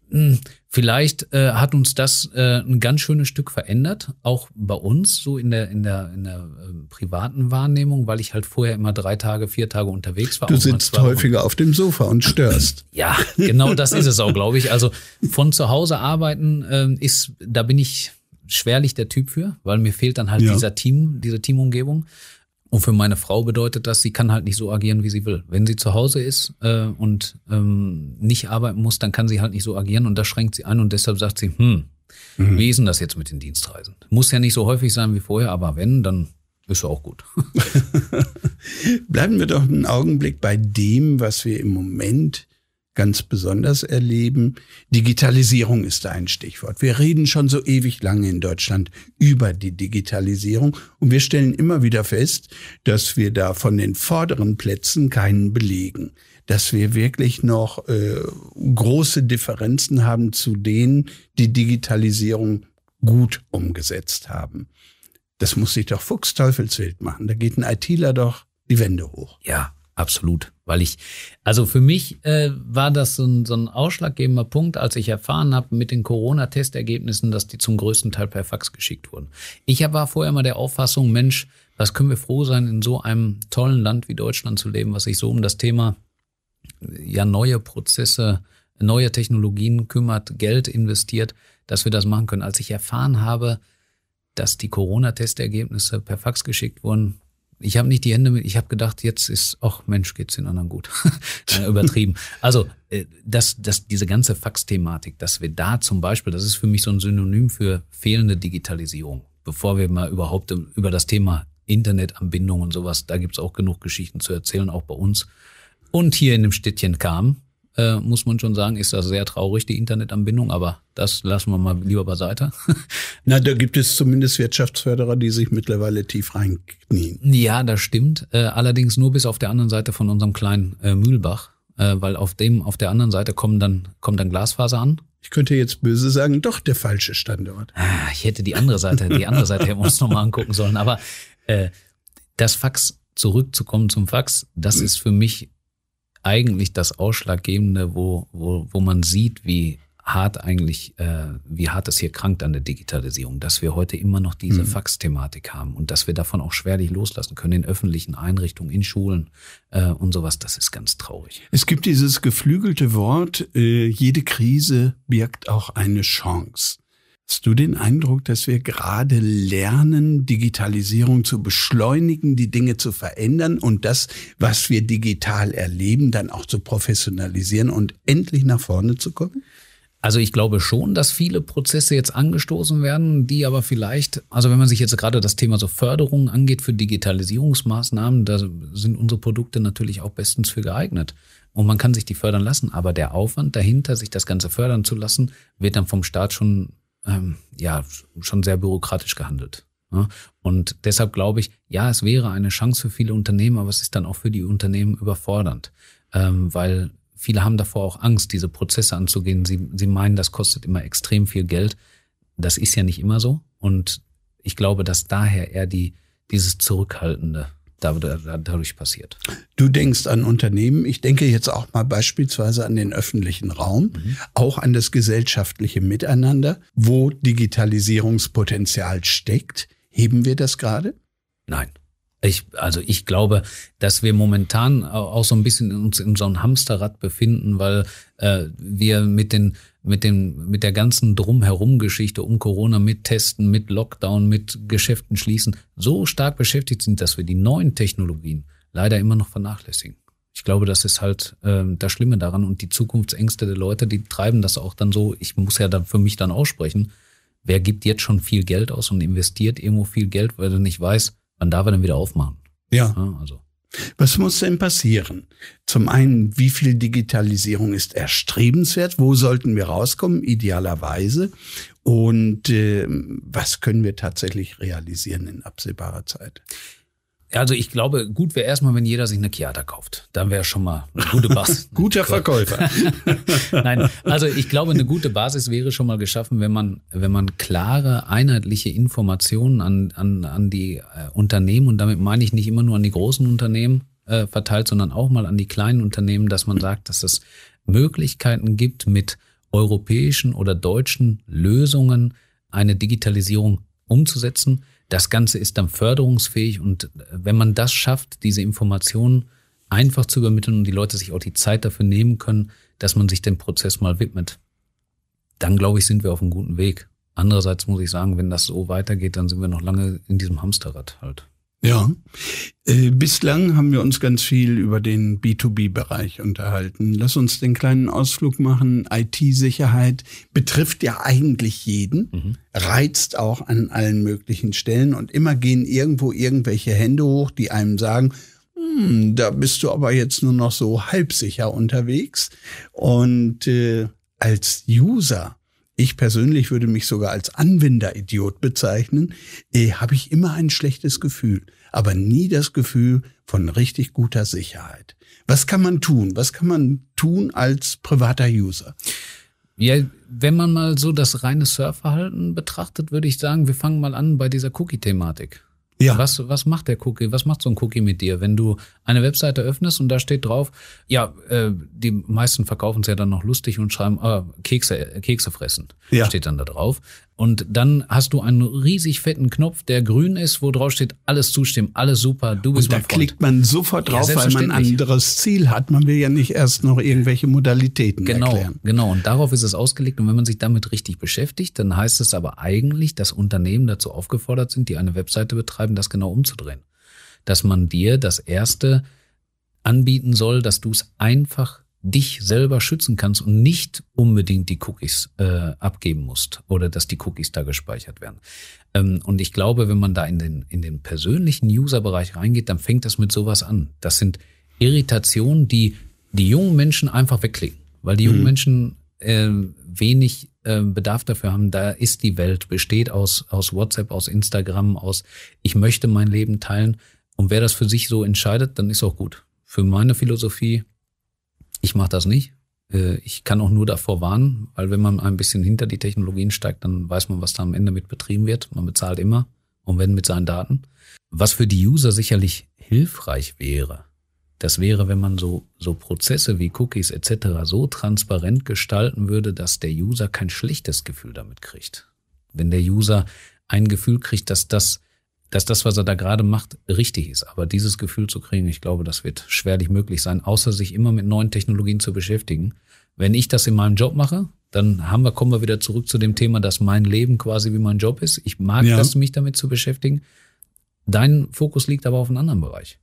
Speaker 2: hm, Vielleicht äh, hat uns das äh, ein ganz schönes Stück verändert, auch bei uns, so in der in der in der äh, privaten Wahrnehmung, weil ich halt vorher immer drei Tage, vier Tage unterwegs war.
Speaker 3: Du sitzt häufiger auf dem Sofa und störst.
Speaker 2: Ja, genau, das ist es auch, glaube ich. Also von zu Hause arbeiten äh, ist, da bin ich schwerlich der Typ für, weil mir fehlt dann halt ja. dieser Team, diese Teamumgebung. Und für meine Frau bedeutet das, sie kann halt nicht so agieren, wie sie will. Wenn sie zu Hause ist äh, und ähm, nicht arbeiten muss, dann kann sie halt nicht so agieren und das schränkt sie ein und deshalb sagt sie, hm, mhm. wie ist denn das jetzt mit den Dienstreisen? Muss ja nicht so häufig sein wie vorher, aber wenn, dann ist ja auch gut.
Speaker 3: Bleiben wir doch einen Augenblick bei dem, was wir im Moment ganz besonders erleben. Digitalisierung ist da ein Stichwort. Wir reden schon so ewig lange in Deutschland über die Digitalisierung und wir stellen immer wieder fest, dass wir da von den vorderen Plätzen keinen belegen, dass wir wirklich noch äh, große Differenzen haben zu denen, die Digitalisierung gut umgesetzt haben. Das muss sich doch Fuchsteufelswild machen. Da geht ein ITler doch die Wände hoch.
Speaker 2: Ja, Absolut, weil ich, also für mich äh, war das so ein, so ein ausschlaggebender Punkt, als ich erfahren habe mit den Corona-Testergebnissen, dass die zum größten Teil per Fax geschickt wurden. Ich war vorher immer der Auffassung, Mensch, was können wir froh sein, in so einem tollen Land wie Deutschland zu leben, was sich so um das Thema ja neue Prozesse, neue Technologien kümmert, Geld investiert, dass wir das machen können. Als ich erfahren habe, dass die Corona-Testergebnisse per Fax geschickt wurden, ich habe nicht die Hände mit, ich habe gedacht, jetzt ist, ach Mensch, geht's den anderen gut. Übertrieben. Also, äh, das, das, diese ganze Fax-Thematik, dass wir da zum Beispiel, das ist für mich so ein Synonym für fehlende Digitalisierung. Bevor wir mal überhaupt über das Thema Internetanbindung und sowas, da gibt's auch genug Geschichten zu erzählen, auch bei uns. Und hier in dem Städtchen kam, äh, muss man schon sagen, ist das sehr traurig, die Internetanbindung, aber das lassen wir mal lieber beiseite.
Speaker 3: Na, da gibt es zumindest Wirtschaftsförderer, die sich mittlerweile tief reinknien.
Speaker 2: Ja, das stimmt. Äh, allerdings nur bis auf der anderen Seite von unserem kleinen äh, Mühlbach, äh, weil auf dem, auf der anderen Seite kommen dann, kommt dann Glasfaser an.
Speaker 3: Ich könnte jetzt böse sagen, doch der falsche Standort.
Speaker 2: Ah, ich hätte die andere Seite, die andere Seite hätten wir uns nochmal angucken sollen. Aber äh, das Fax, zurückzukommen zum Fax, das ist für mich eigentlich das Ausschlaggebende, wo, wo, wo man sieht, wie hart eigentlich, äh, wie hart es hier krankt an der Digitalisierung, dass wir heute immer noch diese mhm. Fax-Thematik haben und dass wir davon auch schwerlich loslassen können in öffentlichen Einrichtungen, in Schulen äh, und sowas, das ist ganz traurig.
Speaker 3: Es gibt dieses geflügelte Wort, äh, jede Krise birgt auch eine Chance. Hast du den Eindruck, dass wir gerade lernen, Digitalisierung zu beschleunigen, die Dinge zu verändern und das, was wir digital erleben, dann auch zu professionalisieren und endlich nach vorne zu kommen?
Speaker 2: Also ich glaube schon, dass viele Prozesse jetzt angestoßen werden, die aber vielleicht, also wenn man sich jetzt gerade das Thema so Förderung angeht für Digitalisierungsmaßnahmen, da sind unsere Produkte natürlich auch bestens für geeignet. Und man kann sich die fördern lassen, aber der Aufwand dahinter, sich das Ganze fördern zu lassen, wird dann vom Staat schon ähm, ja schon sehr bürokratisch gehandelt. Ja? Und deshalb glaube ich, ja, es wäre eine Chance für viele Unternehmen, aber es ist dann auch für die Unternehmen überfordernd, ähm, weil viele haben davor auch Angst, diese Prozesse anzugehen. Sie, sie meinen, das kostet immer extrem viel Geld. Das ist ja nicht immer so. Und ich glaube, dass daher eher die, dieses Zurückhaltende dadurch passiert.
Speaker 3: Du denkst an Unternehmen, ich denke jetzt auch mal beispielsweise an den öffentlichen Raum, mhm. auch an das gesellschaftliche Miteinander, wo Digitalisierungspotenzial steckt. Heben wir das gerade?
Speaker 2: Nein. Ich, also ich glaube, dass wir momentan auch so ein bisschen uns in so einem Hamsterrad befinden, weil äh, wir mit den mit dem mit der ganzen drumherum Geschichte um Corona mit Testen, mit Lockdown, mit Geschäften schließen so stark beschäftigt sind, dass wir die neuen Technologien leider immer noch vernachlässigen. Ich glaube, das ist halt äh, das Schlimme daran und die Zukunftsängste der Leute, die treiben das auch dann so. Ich muss ja dann für mich dann aussprechen wer gibt jetzt schon viel Geld aus und investiert irgendwo viel Geld, weil er nicht weiß, wann darf er denn wieder aufmachen.
Speaker 3: Ja. ja also. Was muss denn passieren? Zum einen, wie viel Digitalisierung ist erstrebenswert? Wo sollten wir rauskommen, idealerweise? Und äh, was können wir tatsächlich realisieren in absehbarer Zeit?
Speaker 2: Also ich glaube, gut wäre erstmal, wenn jeder sich eine Chiata kauft. Dann wäre schon mal eine gute Basis.
Speaker 3: Guter Verkäufer.
Speaker 2: Nein, also ich glaube, eine gute Basis wäre schon mal geschaffen, wenn man, wenn man klare, einheitliche Informationen an, an, an die äh, Unternehmen, und damit meine ich nicht immer nur an die großen Unternehmen äh, verteilt, sondern auch mal an die kleinen Unternehmen, dass man sagt, dass es Möglichkeiten gibt, mit europäischen oder deutschen Lösungen eine Digitalisierung umzusetzen das Ganze ist dann förderungsfähig und äh, wenn man das schafft, diese Informationen einfach zu übermitteln und die Leute sich auch die Zeit dafür nehmen können, dass man sich dem Prozess mal widmet, dann glaube ich, sind wir auf einem guten Weg. Andererseits muss ich sagen, wenn das so weitergeht, dann sind wir noch lange in diesem Hamsterrad halt.
Speaker 3: Ja, äh, bislang haben wir uns ganz viel über den B2B-Bereich unterhalten. Lass uns den kleinen Ausflug machen. IT-Sicherheit betrifft ja eigentlich jeden, mhm. reizt auch an allen möglichen Stellen und immer gehen irgendwo irgendwelche Hände hoch, die einem sagen, hm, da bist du aber jetzt nur noch so halbsicher unterwegs. Und äh, als User ich persönlich würde mich sogar als Anwenderidiot bezeichnen, eh, habe ich immer ein schlechtes Gefühl, aber nie das Gefühl von richtig guter Sicherheit. Was kann man tun? Was kann man tun als privater User?
Speaker 2: Ja, wenn man mal so das reine Surfverhalten betrachtet, würde ich sagen, wir fangen mal an bei dieser Cookie-Thematik. Ja. Was, was macht der Cookie? Was macht so ein Cookie mit dir? Wenn du eine Webseite öffnest und da steht drauf, ja, äh, die meisten verkaufen es ja dann noch lustig und schreiben, ah, Kekse, Kekse fressen. Ja. Steht dann da drauf. Und dann hast du einen riesig fetten Knopf, der grün ist, wo drauf steht, alles zustimmen, alles super, du bist
Speaker 3: Und da
Speaker 2: mein Freund.
Speaker 3: klickt man sofort drauf, ja, weil man ein anderes Ziel hat. Man will ja nicht erst noch irgendwelche Modalitäten
Speaker 2: genau,
Speaker 3: erklären.
Speaker 2: Genau, und darauf ist es ausgelegt. Und wenn man sich damit richtig beschäftigt, dann heißt es aber eigentlich, dass Unternehmen dazu aufgefordert sind, die eine Webseite betreiben, das genau umzudrehen. Dass man dir das erste anbieten soll, dass du es einfach dich selber schützen kannst und nicht unbedingt die Cookies äh, abgeben musst oder dass die Cookies da gespeichert werden. Ähm, und ich glaube, wenn man da in den, in den persönlichen User-Bereich reingeht, dann fängt das mit sowas an. Das sind Irritationen, die die jungen Menschen einfach wegklicken, weil die jungen mhm. Menschen äh, wenig äh, Bedarf dafür haben. Da ist die Welt, besteht aus, aus WhatsApp, aus Instagram, aus ich möchte mein Leben teilen. Und wer das für sich so entscheidet, dann ist auch gut. Für meine Philosophie ich mache das nicht. Äh, ich kann auch nur davor warnen, weil wenn man ein bisschen hinter die Technologien steigt, dann weiß man, was da am Ende mit betrieben wird. Man bezahlt immer und wenn mit seinen Daten. Was für die User sicherlich hilfreich wäre, das wäre, wenn man so, so Prozesse wie Cookies etc. so transparent gestalten würde, dass der User kein schlechtes Gefühl damit kriegt. Wenn der User ein Gefühl kriegt, dass das dass das, was er da gerade macht, richtig ist. Aber dieses Gefühl zu kriegen, ich glaube, das wird schwerlich möglich sein, außer sich immer mit neuen Technologien zu beschäftigen. Wenn ich das in meinem Job mache, dann haben wir, kommen wir wieder zurück zu dem Thema, dass mein Leben quasi wie mein Job ist. Ich mag ja. das, mich damit zu beschäftigen. Dein Fokus liegt aber auf einem anderen Bereich.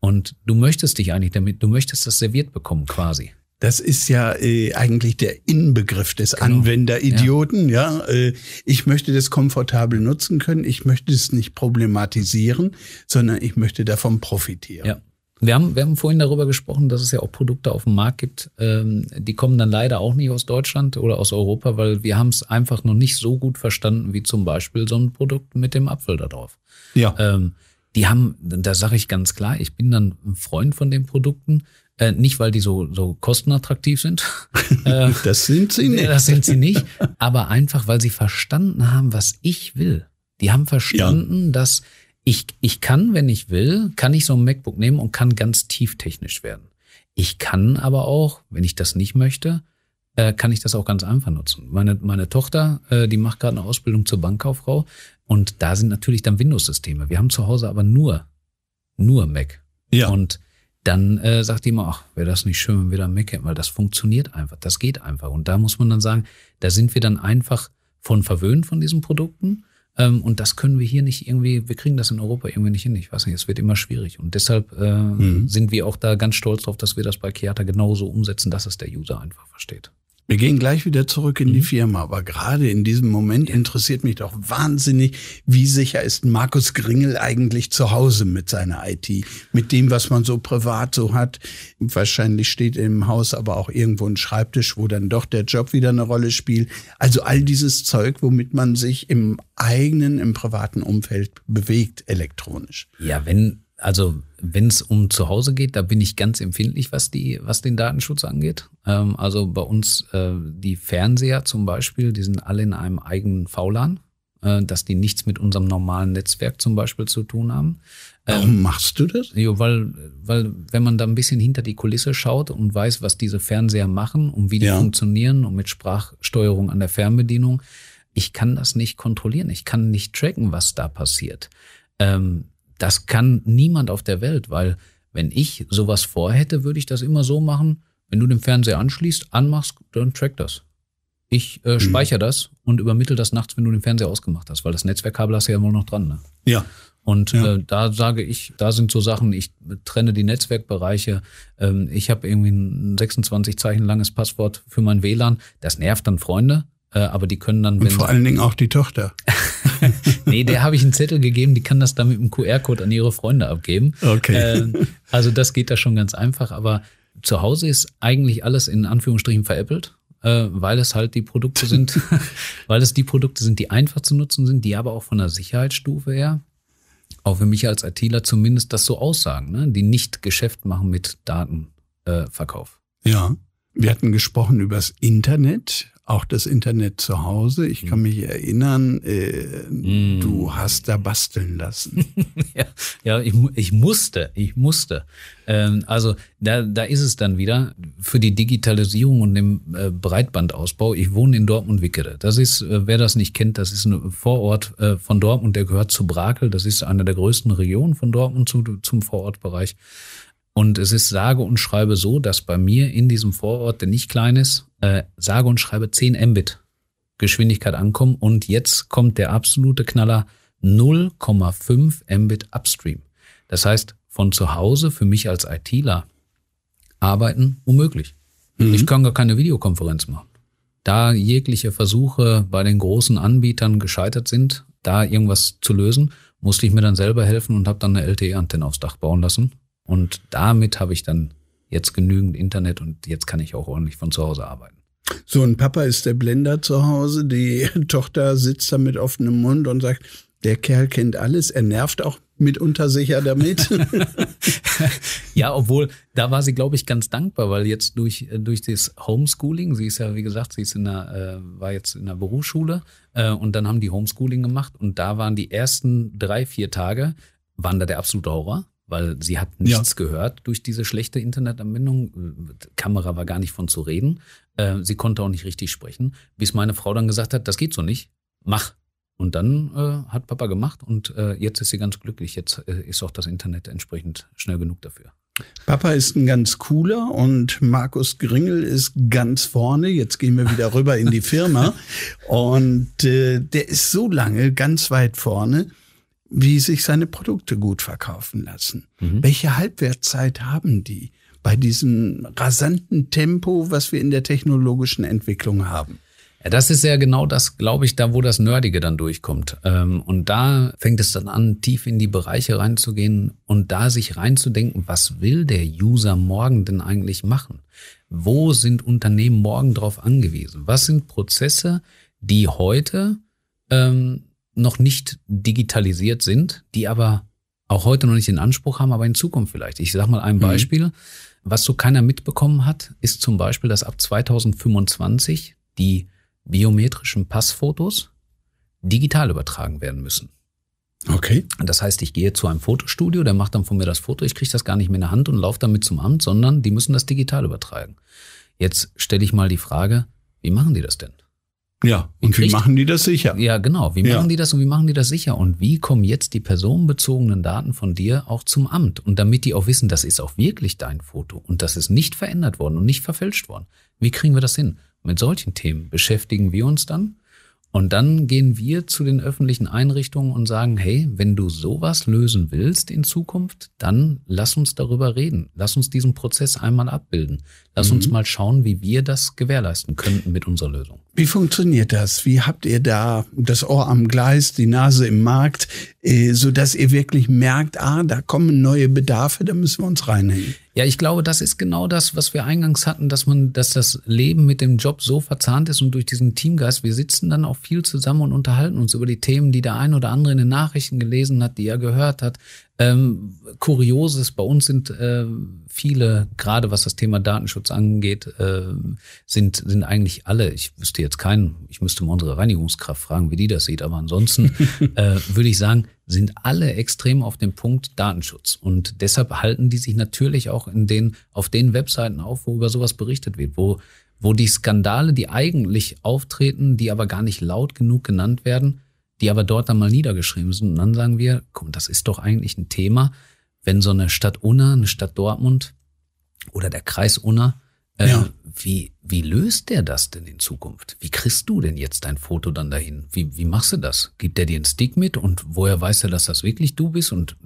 Speaker 2: Und du möchtest dich eigentlich damit, du möchtest das serviert bekommen quasi.
Speaker 3: Das ist ja äh, eigentlich der Inbegriff des genau. Anwenderidioten. Ja, ja äh, ich möchte das komfortabel nutzen können. Ich möchte es nicht problematisieren, sondern ich möchte davon profitieren.
Speaker 2: Ja. Wir haben, wir haben vorhin darüber gesprochen, dass es ja auch Produkte auf dem Markt gibt, ähm, die kommen dann leider auch nicht aus Deutschland oder aus Europa, weil wir haben es einfach noch nicht so gut verstanden, wie zum Beispiel so ein Produkt mit dem Apfel da drauf. Ja. Ähm, die haben, da sage ich ganz klar, ich bin dann ein Freund von den Produkten, äh, nicht, weil die so, so kostenattraktiv sind.
Speaker 3: Äh, das sind sie nicht.
Speaker 2: Das sind sie nicht. Aber einfach, weil sie verstanden haben, was ich will. Die haben verstanden, ja. dass ich, ich kann, wenn ich will, kann ich so ein MacBook nehmen und kann ganz tieftechnisch werden. Ich kann aber auch, wenn ich das nicht möchte, äh, kann ich das auch ganz einfach nutzen. Meine, meine Tochter, äh, die macht gerade eine Ausbildung zur Bankkauffrau und da sind natürlich dann Windows-Systeme. Wir haben zu Hause aber nur, nur Mac. Ja. Und dann äh, sagt die immer, ach, wäre das nicht schön, wenn wir da hätten, weil das funktioniert einfach, das geht einfach. Und da muss man dann sagen, da sind wir dann einfach von verwöhnt von diesen Produkten. Ähm, und das können wir hier nicht irgendwie, wir kriegen das in Europa irgendwie nicht hin. Ich weiß nicht, es wird immer schwierig. Und deshalb äh, mhm. sind wir auch da ganz stolz drauf, dass wir das bei Kiata genauso umsetzen, dass es der User einfach versteht.
Speaker 3: Wir gehen gleich wieder zurück in die mhm. Firma, aber gerade in diesem Moment interessiert mich doch wahnsinnig, wie sicher ist Markus Gringel eigentlich zu Hause mit seiner IT, mit dem, was man so privat so hat. Wahrscheinlich steht im Haus aber auch irgendwo ein Schreibtisch, wo dann doch der Job wieder eine Rolle spielt. Also all dieses Zeug, womit man sich im eigenen, im privaten Umfeld bewegt, elektronisch.
Speaker 2: Ja, wenn also wenn es um zu Hause geht, da bin ich ganz empfindlich, was die, was den Datenschutz angeht. Ähm, also bei uns äh, die Fernseher zum Beispiel, die sind alle in einem eigenen VLAN, äh, dass die nichts mit unserem normalen Netzwerk zum Beispiel zu tun haben.
Speaker 3: Warum ähm, machst du das?
Speaker 2: Jo, weil, weil wenn man da ein bisschen hinter die Kulisse schaut und weiß, was diese Fernseher machen und wie die ja. funktionieren und mit Sprachsteuerung an der Fernbedienung, ich kann das nicht kontrollieren. Ich kann nicht tracken, was da passiert. Ähm, das kann niemand auf der Welt, weil wenn ich sowas vorhätte, würde ich das immer so machen, wenn du den Fernseher anschließt, anmachst, dann track das. Ich äh, mhm. speichere das und übermittel das nachts, wenn du den Fernseher ausgemacht hast, weil das Netzwerkkabel hast du ja wohl noch dran. Ne?
Speaker 3: Ja.
Speaker 2: Und ja. Äh, da sage ich, da sind so Sachen, ich trenne die Netzwerkbereiche. Ähm, ich habe irgendwie ein 26 Zeichen langes Passwort für mein WLAN. Das nervt dann Freunde, äh, aber die können dann.
Speaker 3: Wenn Und vor allen Dingen auch die Tochter.
Speaker 2: nee, der habe ich einen Zettel gegeben, die kann das dann mit einem QR-Code an ihre Freunde abgeben.
Speaker 3: Okay. Äh,
Speaker 2: also das geht da schon ganz einfach, aber zu Hause ist eigentlich alles in Anführungsstrichen veräppelt, äh, weil es halt die Produkte sind, weil es die Produkte sind, die einfach zu nutzen sind, die aber auch von der Sicherheitsstufe her, auch für mich als ITler zumindest das so aussagen, ne? die nicht Geschäft machen mit Datenverkauf.
Speaker 3: Äh, ja. Wir hatten gesprochen übers Internet auch das Internet zu Hause. Ich kann hm. mich erinnern, äh, mm. du hast da basteln lassen.
Speaker 2: ja, ja ich, ich musste, ich musste. Ähm, also da, da ist es dann wieder für die Digitalisierung und den äh, Breitbandausbau. Ich wohne in Dortmund-Wickede. Das ist, äh, wer das nicht kennt, das ist ein Vorort äh, von Dortmund, der gehört zu Brakel. Das ist eine der größten Regionen von Dortmund zu, zum Vorortbereich. Und es ist sage und schreibe so, dass bei mir in diesem Vorort, der nicht klein ist, äh, sage und schreibe 10 Mbit Geschwindigkeit ankommen. Und jetzt kommt der absolute Knaller 0,5 Mbit Upstream. Das heißt, von zu Hause für mich als ITler arbeiten unmöglich. Mhm. Ich kann gar keine Videokonferenz machen. Da jegliche Versuche bei den großen Anbietern gescheitert sind, da irgendwas zu lösen, musste ich mir dann selber helfen und habe dann eine LTE-Antenne aufs Dach bauen lassen und damit habe ich dann jetzt genügend Internet und jetzt kann ich auch ordentlich von zu Hause arbeiten.
Speaker 3: So, ein Papa ist der Blender zu Hause, die Tochter sitzt da mit offenem Mund und sagt, der Kerl kennt alles, er nervt auch mitunter sicher damit.
Speaker 2: ja, obwohl, da war sie, glaube ich, ganz dankbar, weil jetzt durch, durch das Homeschooling, sie ist ja, wie gesagt, sie ist in der, äh, war jetzt in der Berufsschule äh, und dann haben die Homeschooling gemacht und da waren die ersten drei, vier Tage, waren da der absolute Horror weil sie hat nichts ja. gehört durch diese schlechte Internetanbindung. Kamera war gar nicht von zu reden. Äh, sie konnte auch nicht richtig sprechen, bis meine Frau dann gesagt hat, das geht so nicht, mach. Und dann äh, hat Papa gemacht und äh, jetzt ist sie ganz glücklich. Jetzt äh, ist auch das Internet entsprechend schnell genug dafür.
Speaker 3: Papa ist ein ganz cooler und Markus Gringel ist ganz vorne. Jetzt gehen wir wieder rüber in die Firma. Und äh, der ist so lange ganz weit vorne, wie sich seine Produkte gut verkaufen lassen. Mhm. Welche Halbwertszeit haben die bei diesem rasanten Tempo, was wir in der technologischen Entwicklung haben?
Speaker 2: Ja, das ist ja genau das, glaube ich, da wo das Nerdige dann durchkommt. Ähm, und da fängt es dann an, tief in die Bereiche reinzugehen und da sich reinzudenken, was will der User morgen denn eigentlich machen? Wo sind Unternehmen morgen drauf angewiesen? Was sind Prozesse, die heute ähm, noch nicht digitalisiert sind, die aber auch heute noch nicht den Anspruch haben, aber in Zukunft vielleicht. Ich sage mal ein mhm. Beispiel. Mhm. Was so keiner mitbekommen hat, ist zum Beispiel, dass ab 2025 die biometrischen Passfotos digital übertragen werden müssen.
Speaker 3: Okay.
Speaker 2: Das heißt, ich gehe zu einem Fotostudio, der macht dann von mir das Foto, ich kriege das gar nicht mehr in der Hand und laufe damit zum Amt, sondern die müssen das digital übertragen. Jetzt stelle ich mal die Frage, wie machen die das denn?
Speaker 3: Ja, und wie, machen die das sicher?
Speaker 2: Ja, genau. Wie ja. machen die das und wie machen die das sicher? Und wie kommen jetzt die personenbezogenen Daten von dir auch zum Amt? Und damit die auch wissen, das ist auch wirklich dein Foto und das ist nicht verändert worden und nicht verfälscht worden. Wie kriegen wir das hin? Mit solchen Themen beschäftigen wir uns dann. Und dann gehen wir zu den öffentlichen Einrichtungen und sagen, hey, wenn du sowas lösen willst in Zukunft, dann lass uns darüber reden. Lass uns diesen Prozess einmal abbilden. Lass mhm. uns mal schauen, wie wir das gewährleisten könnten mit unserer Lösung.
Speaker 3: Wie funktioniert das? Wie habt ihr da das Ohr am Gleis, die Nase im Markt, äh, so dass ihr wirklich merkt, ah, da kommen neue Bedarfe, da müssen wir uns reinhängen?
Speaker 2: Ja, ich glaube, das ist genau das, was wir eingangs hatten, dass man, dass das Leben mit dem Job so verzahnt ist und durch diesen Teamgeist, wir sitzen dann auch viel zusammen und unterhalten uns über die Themen, die der ein oder andere in den Nachrichten gelesen hat, die er gehört hat. Ähm, Kurioses, bei uns sind äh, viele, gerade was das Thema Datenschutz angeht, äh, sind, sind eigentlich alle, ich wüsste jetzt keinen, ich müsste mal unsere Reinigungskraft fragen, wie die das sieht, aber ansonsten äh, würde ich sagen, sind alle extrem auf dem Punkt Datenschutz. Und deshalb halten die sich natürlich auch in den, auf den Webseiten auf, wo über sowas berichtet wird, wo, wo die Skandale, die eigentlich auftreten, die aber gar nicht laut genug genannt werden, die aber dort dann mal niedergeschrieben sind. Und dann sagen wir, guck, das ist doch eigentlich ein Thema, wenn so eine Stadt Unna, eine Stadt Dortmund oder der Kreis Unna, äh, ja. wie, wie löst der das denn in Zukunft? Wie kriegst du denn jetzt dein Foto dann dahin? Wie, wie machst du das? Gibt der dir einen Stick mit und woher weiß er, dass das wirklich du bist? Und,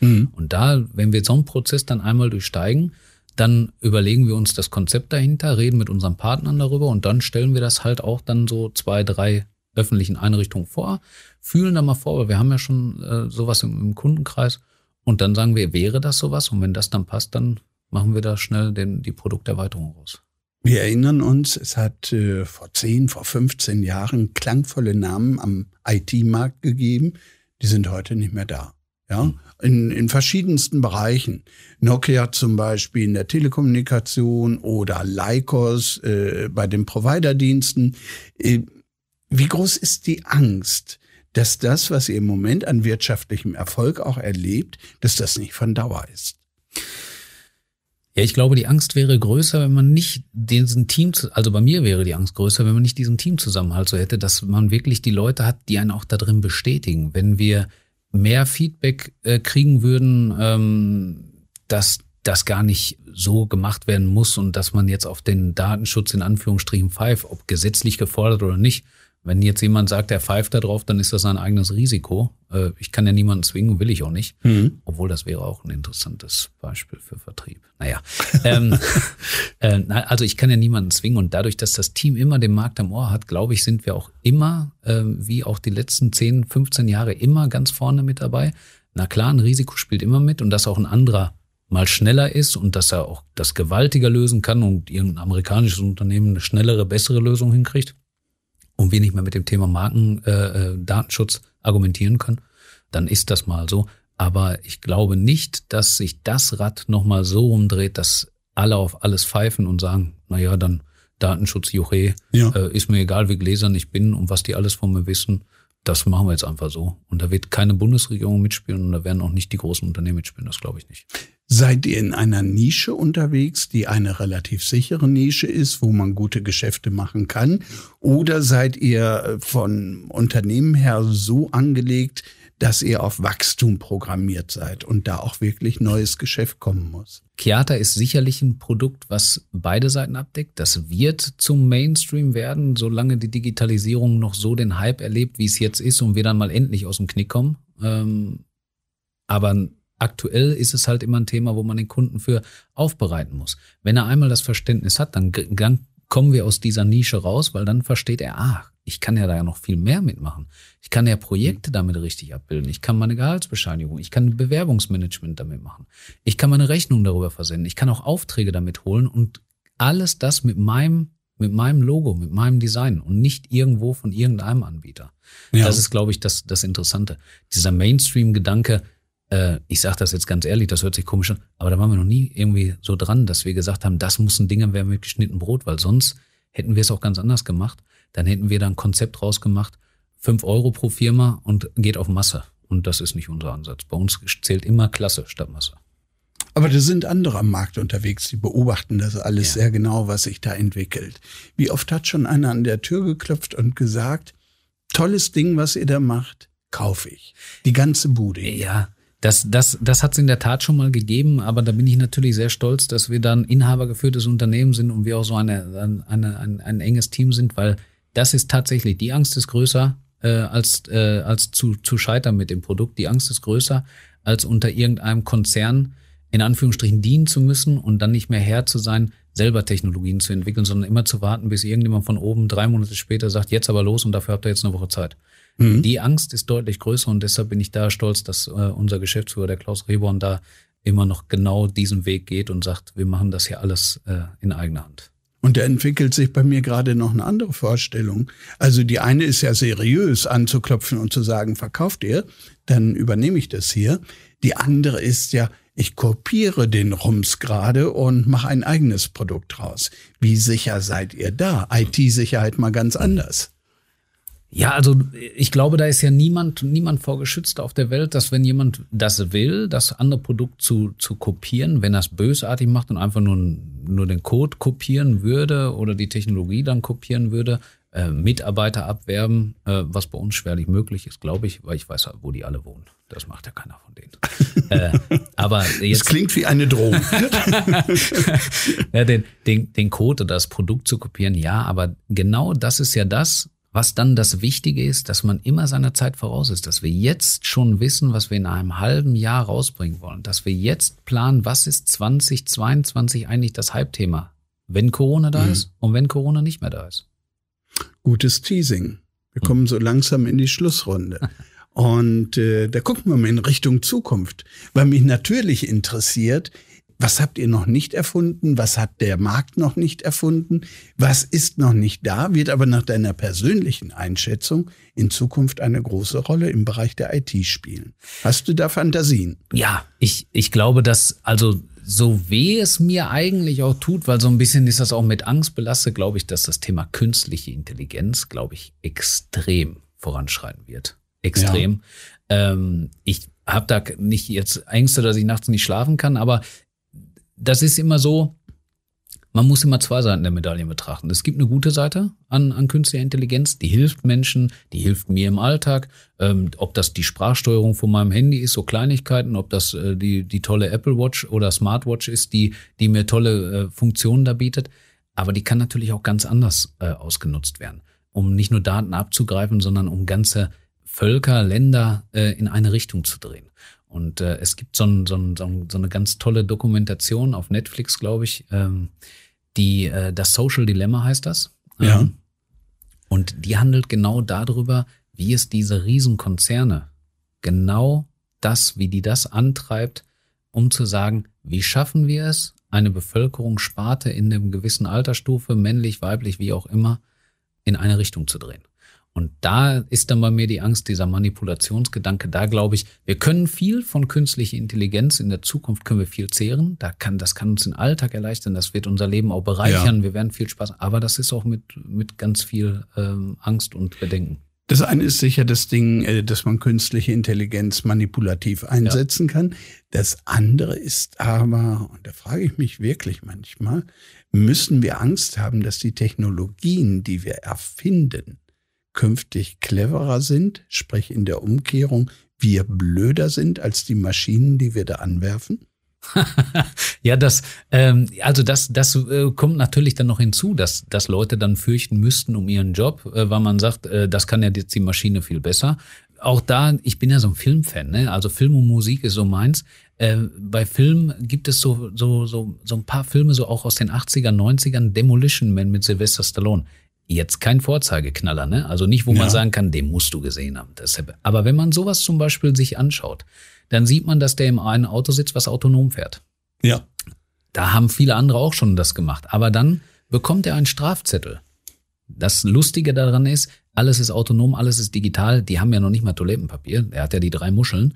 Speaker 2: mhm. und da, wenn wir so einen Prozess dann einmal durchsteigen, dann überlegen wir uns das Konzept dahinter, reden mit unseren Partnern darüber und dann stellen wir das halt auch dann so zwei, drei öffentlichen Einrichtungen vor, fühlen da mal vor, weil wir haben ja schon äh, sowas im, im Kundenkreis und dann sagen wir, wäre das sowas? Und wenn das dann passt, dann machen wir da schnell den, die Produkterweiterung raus.
Speaker 3: Wir erinnern uns, es hat äh, vor 10, vor 15 Jahren klangvolle Namen am IT-Markt gegeben. Die sind heute nicht mehr da. Ja, hm. in, in verschiedensten Bereichen. Nokia zum Beispiel in der Telekommunikation oder Lycos äh, bei den Providerdiensten. Äh, wie groß ist die Angst, dass das, was ihr im Moment an wirtschaftlichem Erfolg auch erlebt, dass das nicht von Dauer ist.
Speaker 2: Ja, ich glaube, die Angst wäre größer, wenn man nicht diesen Team, also bei mir wäre die Angst größer, wenn man nicht diesen Teamzusammenhalt so hätte, dass man wirklich die Leute hat, die einen auch da drin bestätigen. Wenn wir mehr Feedback äh, kriegen würden, ähm, dass das gar nicht so gemacht werden muss und dass man jetzt auf den Datenschutz in Anführungsstrichen pfeift, ob gesetzlich gefordert oder nicht, wenn jetzt jemand sagt, er pfeift da drauf, dann ist das sein eigenes Risiko. Äh, ich kann ja niemanden zwingen, will ich auch nicht. Mhm. Obwohl das wäre auch ein interessantes Beispiel für Vertrieb. Naja, ähm, äh, also ich kann ja niemanden zwingen und dadurch, dass das Team immer den Markt am Ohr hat, glaube ich, sind wir auch immer, äh, wie auch die letzten 10, 15 Jahre, immer ganz vorne mit dabei. Na klar, ein Risiko spielt immer mit und dass auch ein anderer mal schneller ist und dass er auch das gewaltiger lösen kann und irgendein amerikanisches Unternehmen eine schnellere, bessere Lösung hinkriegt und wir nicht mehr mit dem Thema Markendatenschutz äh, äh argumentieren können, dann ist das mal so. Aber ich glaube nicht, dass sich das Rad nochmal so umdreht, dass alle auf alles pfeifen und sagen, na ja, dann Datenschutz, Juche, ja. äh, ist mir egal, wie gläsern ich bin und was die alles von mir wissen. Das machen wir jetzt einfach so. Und da wird keine Bundesregierung mitspielen und da werden auch nicht die großen Unternehmen mitspielen, das glaube ich nicht.
Speaker 3: Seid ihr in einer Nische unterwegs, die eine relativ sichere Nische ist, wo man gute Geschäfte machen kann? Oder seid ihr von Unternehmen her so angelegt, dass ihr auf Wachstum programmiert seid und da auch wirklich neues Geschäft kommen muss?
Speaker 2: Chiata ist sicherlich ein Produkt, was beide Seiten abdeckt. Das wird zum Mainstream werden, solange die Digitalisierung noch so den Hype erlebt, wie es jetzt ist und wir dann mal endlich aus dem Knick kommen. Ähm, aber Aktuell ist es halt immer ein Thema, wo man den Kunden für aufbereiten muss. Wenn er einmal das Verständnis hat, dann, dann kommen wir aus dieser Nische raus, weil dann versteht er, ah, ich kann ja da ja noch viel mehr mitmachen. Ich kann ja Projekte mhm. damit richtig abbilden. Ich kann meine Gehaltsbescheinigung, ich kann Bewerbungsmanagement damit machen. Ich kann meine Rechnung darüber versenden. Ich kann auch Aufträge damit holen und alles das mit meinem mit meinem Logo, mit meinem Design und nicht irgendwo von irgendeinem Anbieter. Ja. Das ist, glaube ich, das, das Interessante. Dieser Mainstream-Gedanke, äh, ich sage das jetzt ganz ehrlich, das hört sich komisch an, aber da waren wir noch nie irgendwie so dran, dass wir gesagt haben, das muss ein Ding werden mit geschnittenem Brot, weil sonst hätten wir es auch ganz anders gemacht. Dann hätten wir da ein Konzept rausgemacht, fünf Euro pro Firma und geht auf Masse. Und das ist nicht unser Ansatz. Bei uns zählt immer Klasse statt Masse.
Speaker 3: Aber da sind andere am Markt unterwegs, die beobachten das alles ja. sehr genau, was sich da entwickelt. Wie oft hat schon einer an der Tür geklopft und gesagt, tolles Ding, was ihr da macht, kaufe ich. Die ganze Bude.
Speaker 2: Ja, das, das, das hat es in der Tat schon mal gegeben, aber da bin ich natürlich sehr stolz, dass wir dann inhabergeführtes Unternehmen sind und wir auch so eine, eine, ein, ein enges Team sind, weil das ist tatsächlich, die Angst ist größer äh, als, äh, als zu, zu scheitern mit dem Produkt. Die Angst ist größer, als unter irgendeinem Konzern in Anführungsstrichen dienen zu müssen und dann nicht mehr Herr zu sein, selber Technologien zu entwickeln, sondern immer zu warten, bis irgendjemand von oben drei Monate später sagt, jetzt aber los und dafür habt ihr jetzt eine Woche Zeit. Mhm. Die Angst ist deutlich größer und deshalb bin ich da stolz, dass äh, unser Geschäftsführer, der Klaus Reborn, da immer noch genau diesen Weg geht und sagt, wir machen das hier alles äh, in eigener Hand.
Speaker 3: Und da entwickelt sich bei mir gerade noch eine andere Vorstellung. Also die eine ist ja seriös anzuklopfen und zu sagen, verkauft ihr, dann übernehme ich das hier. Die andere ist ja, ich kopiere den Rums gerade und mache ein eigenes Produkt draus. Wie sicher seid ihr da? IT-Sicherheit mal ganz anders.
Speaker 2: Ja, also ich glaube, da ist ja niemand, niemand vorgeschützt auf der Welt, dass wenn jemand das will, das andere Produkt zu, zu kopieren, wenn er es bösartig macht und einfach nur, nur den Code kopieren würde oder die Technologie dann kopieren würde, äh, Mitarbeiter abwerben, äh, was bei uns schwerlich möglich ist, glaube ich, weil ich weiß, wo die alle wohnen. Das macht ja keiner von denen.
Speaker 3: äh, aber jetzt, das klingt wie eine Drohung.
Speaker 2: ja, den, den, den Code oder das Produkt zu kopieren, ja, aber genau das ist ja das, was dann das Wichtige ist, dass man immer seiner Zeit voraus ist, dass wir jetzt schon wissen, was wir in einem halben Jahr rausbringen wollen, dass wir jetzt planen, was ist 2022 eigentlich das Hype-Thema, wenn Corona da mhm. ist und wenn Corona nicht mehr da ist.
Speaker 3: Gutes Teasing. Wir mhm. kommen so langsam in die Schlussrunde. Und äh, da gucken wir mal in Richtung Zukunft, weil mich natürlich interessiert, was habt ihr noch nicht erfunden? Was hat der Markt noch nicht erfunden? Was ist noch nicht da, wird aber nach deiner persönlichen Einschätzung in Zukunft eine große Rolle im Bereich der IT spielen? Hast du da Fantasien?
Speaker 2: Ja, ich, ich glaube, dass, also so weh es mir eigentlich auch tut, weil so ein bisschen ist das auch mit Angst belastet, glaube ich, dass das Thema künstliche Intelligenz, glaube ich, extrem voranschreiten wird. Extrem. Ja. Ähm, ich habe da nicht jetzt Ängste, dass ich nachts nicht schlafen kann, aber das ist immer so, man muss immer zwei Seiten der Medaille betrachten. Es gibt eine gute Seite an, an künstlicher Intelligenz, die hilft Menschen, die hilft mir im Alltag. Ähm, ob das die Sprachsteuerung von meinem Handy ist, so Kleinigkeiten, ob das äh, die, die tolle Apple Watch oder Smartwatch ist, die, die mir tolle äh, Funktionen da bietet. Aber die kann natürlich auch ganz anders äh, ausgenutzt werden, um nicht nur Daten abzugreifen, sondern um ganze Völker, Länder äh, in eine Richtung zu drehen. Und äh, es gibt so, ein, so, ein, so eine ganz tolle Dokumentation auf Netflix, glaube ich, ähm, die äh, das Social Dilemma heißt das.
Speaker 3: Ja. Ähm,
Speaker 2: und die handelt genau darüber, wie es diese Riesenkonzerne genau das, wie die das antreibt, um zu sagen, wie schaffen wir es, eine Bevölkerungssparte in einem gewissen Altersstufe, männlich, weiblich, wie auch immer, in eine Richtung zu drehen. Und da ist dann bei mir die Angst, dieser Manipulationsgedanke. Da glaube ich, wir können viel von künstlicher Intelligenz in der Zukunft können wir viel zehren. Da kann, das kann uns den Alltag erleichtern. Das wird unser Leben auch bereichern. Ja. Wir werden viel Spaß. Aber das ist auch mit, mit ganz viel ähm, Angst und Bedenken.
Speaker 3: Das eine ist sicher das Ding, äh, dass man künstliche Intelligenz manipulativ einsetzen ja. kann. Das andere ist aber, und da frage ich mich wirklich manchmal, müssen wir Angst haben, dass die Technologien, die wir erfinden, künftig cleverer sind, sprich in der Umkehrung, wir blöder sind als die Maschinen, die wir da anwerfen?
Speaker 2: ja, das, ähm, also das, das äh, kommt natürlich dann noch hinzu, dass, dass Leute dann fürchten müssten um ihren Job, äh, weil man sagt, äh, das kann ja jetzt die Maschine viel besser. Auch da, ich bin ja so ein Filmfan, ne? Also Film und Musik ist so meins. Äh, bei Film gibt es so, so, so, so ein paar Filme, so auch aus den 80ern, 90ern, Demolition Man mit Sylvester Stallone jetzt kein Vorzeigeknaller, ne? Also nicht, wo ja. man sagen kann, den musst du gesehen haben. Deshalb. Aber wenn man sowas zum Beispiel sich anschaut, dann sieht man, dass der im einen Auto sitzt, was autonom fährt.
Speaker 3: Ja.
Speaker 2: Da haben viele andere auch schon das gemacht. Aber dann bekommt er einen Strafzettel. Das Lustige daran ist, alles ist autonom, alles ist digital. Die haben ja noch nicht mal Toilettenpapier. Er hat ja die drei Muscheln.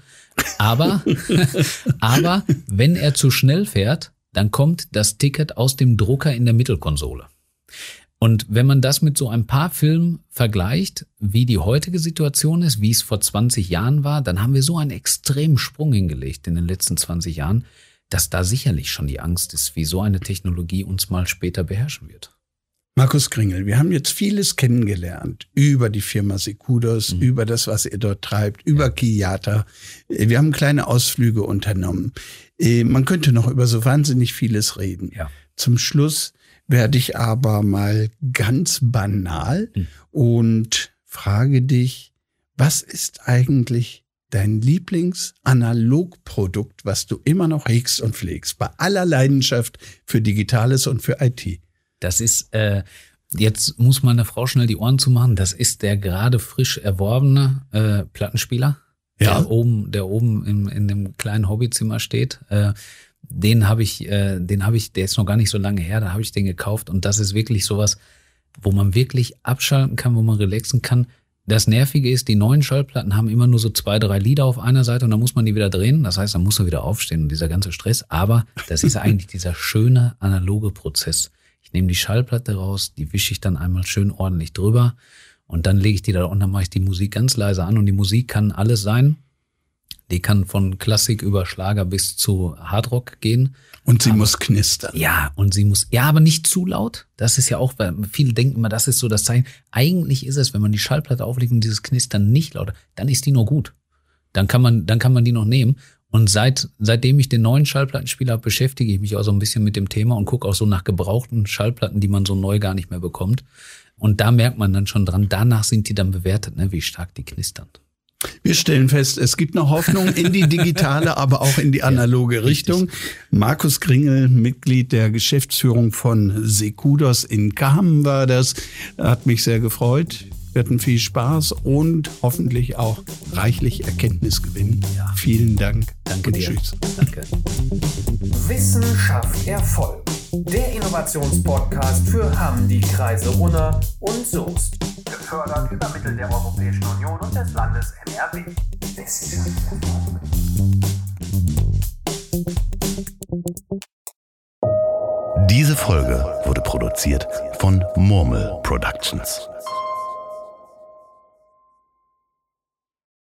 Speaker 2: Aber, aber wenn er zu schnell fährt, dann kommt das Ticket aus dem Drucker in der Mittelkonsole. Und wenn man das mit so ein paar Filmen vergleicht, wie die heutige Situation ist, wie es vor 20 Jahren war, dann haben wir so einen extremen Sprung hingelegt in den letzten 20 Jahren, dass da sicherlich schon die Angst ist, wie so eine Technologie uns mal später beherrschen wird.
Speaker 3: Markus Kringel, wir haben jetzt vieles kennengelernt über die Firma Sekudos, mhm. über das, was ihr dort treibt, über ja. Kiata. Wir haben kleine Ausflüge unternommen. Äh, man könnte noch über so wahnsinnig vieles reden.
Speaker 2: Ja.
Speaker 3: Zum Schluss, werde ich aber mal ganz banal
Speaker 2: Hm.
Speaker 3: und frage dich, was ist eigentlich dein Lieblings-Analogprodukt, was du immer noch hegst und pflegst, bei aller Leidenschaft für Digitales und für IT?
Speaker 2: Das ist, äh, jetzt muss meine Frau schnell die Ohren zumachen, das ist der gerade frisch erworbene äh, Plattenspieler,
Speaker 3: Ja.
Speaker 2: der oben, der oben in, in dem kleinen Hobbyzimmer steht. Äh, den habe ich, äh, den habe ich, der ist noch gar nicht so lange her, da habe ich den gekauft und das ist wirklich sowas, wo man wirklich abschalten kann, wo man relaxen kann. Das Nervige ist, die neuen Schallplatten haben immer nur so zwei, drei Lieder auf einer Seite und dann muss man die wieder drehen. Das heißt, dann muss man wieder aufstehen und dieser ganze Stress. Aber das ist eigentlich dieser schöne analoge Prozess. Ich nehme die Schallplatte raus, die wische ich dann einmal schön ordentlich drüber und dann lege ich die da und dann mache ich die Musik ganz leise an und die Musik kann alles sein. Die kann von Klassik über Schlager bis zu Hardrock gehen.
Speaker 3: Und sie muss knistern.
Speaker 2: Ja, und sie muss, ja, aber nicht zu laut. Das ist ja auch, weil viele denken immer, das ist so das Zeichen. Eigentlich ist es, wenn man die Schallplatte auflegt und dieses Knistern nicht lauter, dann ist die nur gut. Dann kann man, dann kann man die noch nehmen. Und seit, seitdem ich den neuen Schallplattenspieler habe, beschäftige ich mich auch so ein bisschen mit dem Thema und gucke auch so nach gebrauchten Schallplatten, die man so neu gar nicht mehr bekommt. Und da merkt man dann schon dran, danach sind die dann bewertet, ne, wie stark die knistern.
Speaker 3: Wir stellen fest, es gibt noch Hoffnung in die digitale, aber auch in die analoge Richtung. Markus Gringel, Mitglied der Geschäftsführung von Sekudos in Kamen war das, hat mich sehr gefreut. Wir hatten viel Spaß und hoffentlich auch reichlich Erkenntnis gewinnen.
Speaker 2: Ja.
Speaker 3: Vielen Dank.
Speaker 2: Danke
Speaker 3: und
Speaker 2: dir.
Speaker 3: Tschüss.
Speaker 2: Danke.
Speaker 1: Wissenschaft Erfolg. Der Innovationspodcast für Hamm, die Kreise Unna und Soest. Gefördert über Mittel der Europäischen Union und des Landes NRW.
Speaker 4: Diese Folge wurde produziert von Murmel Productions.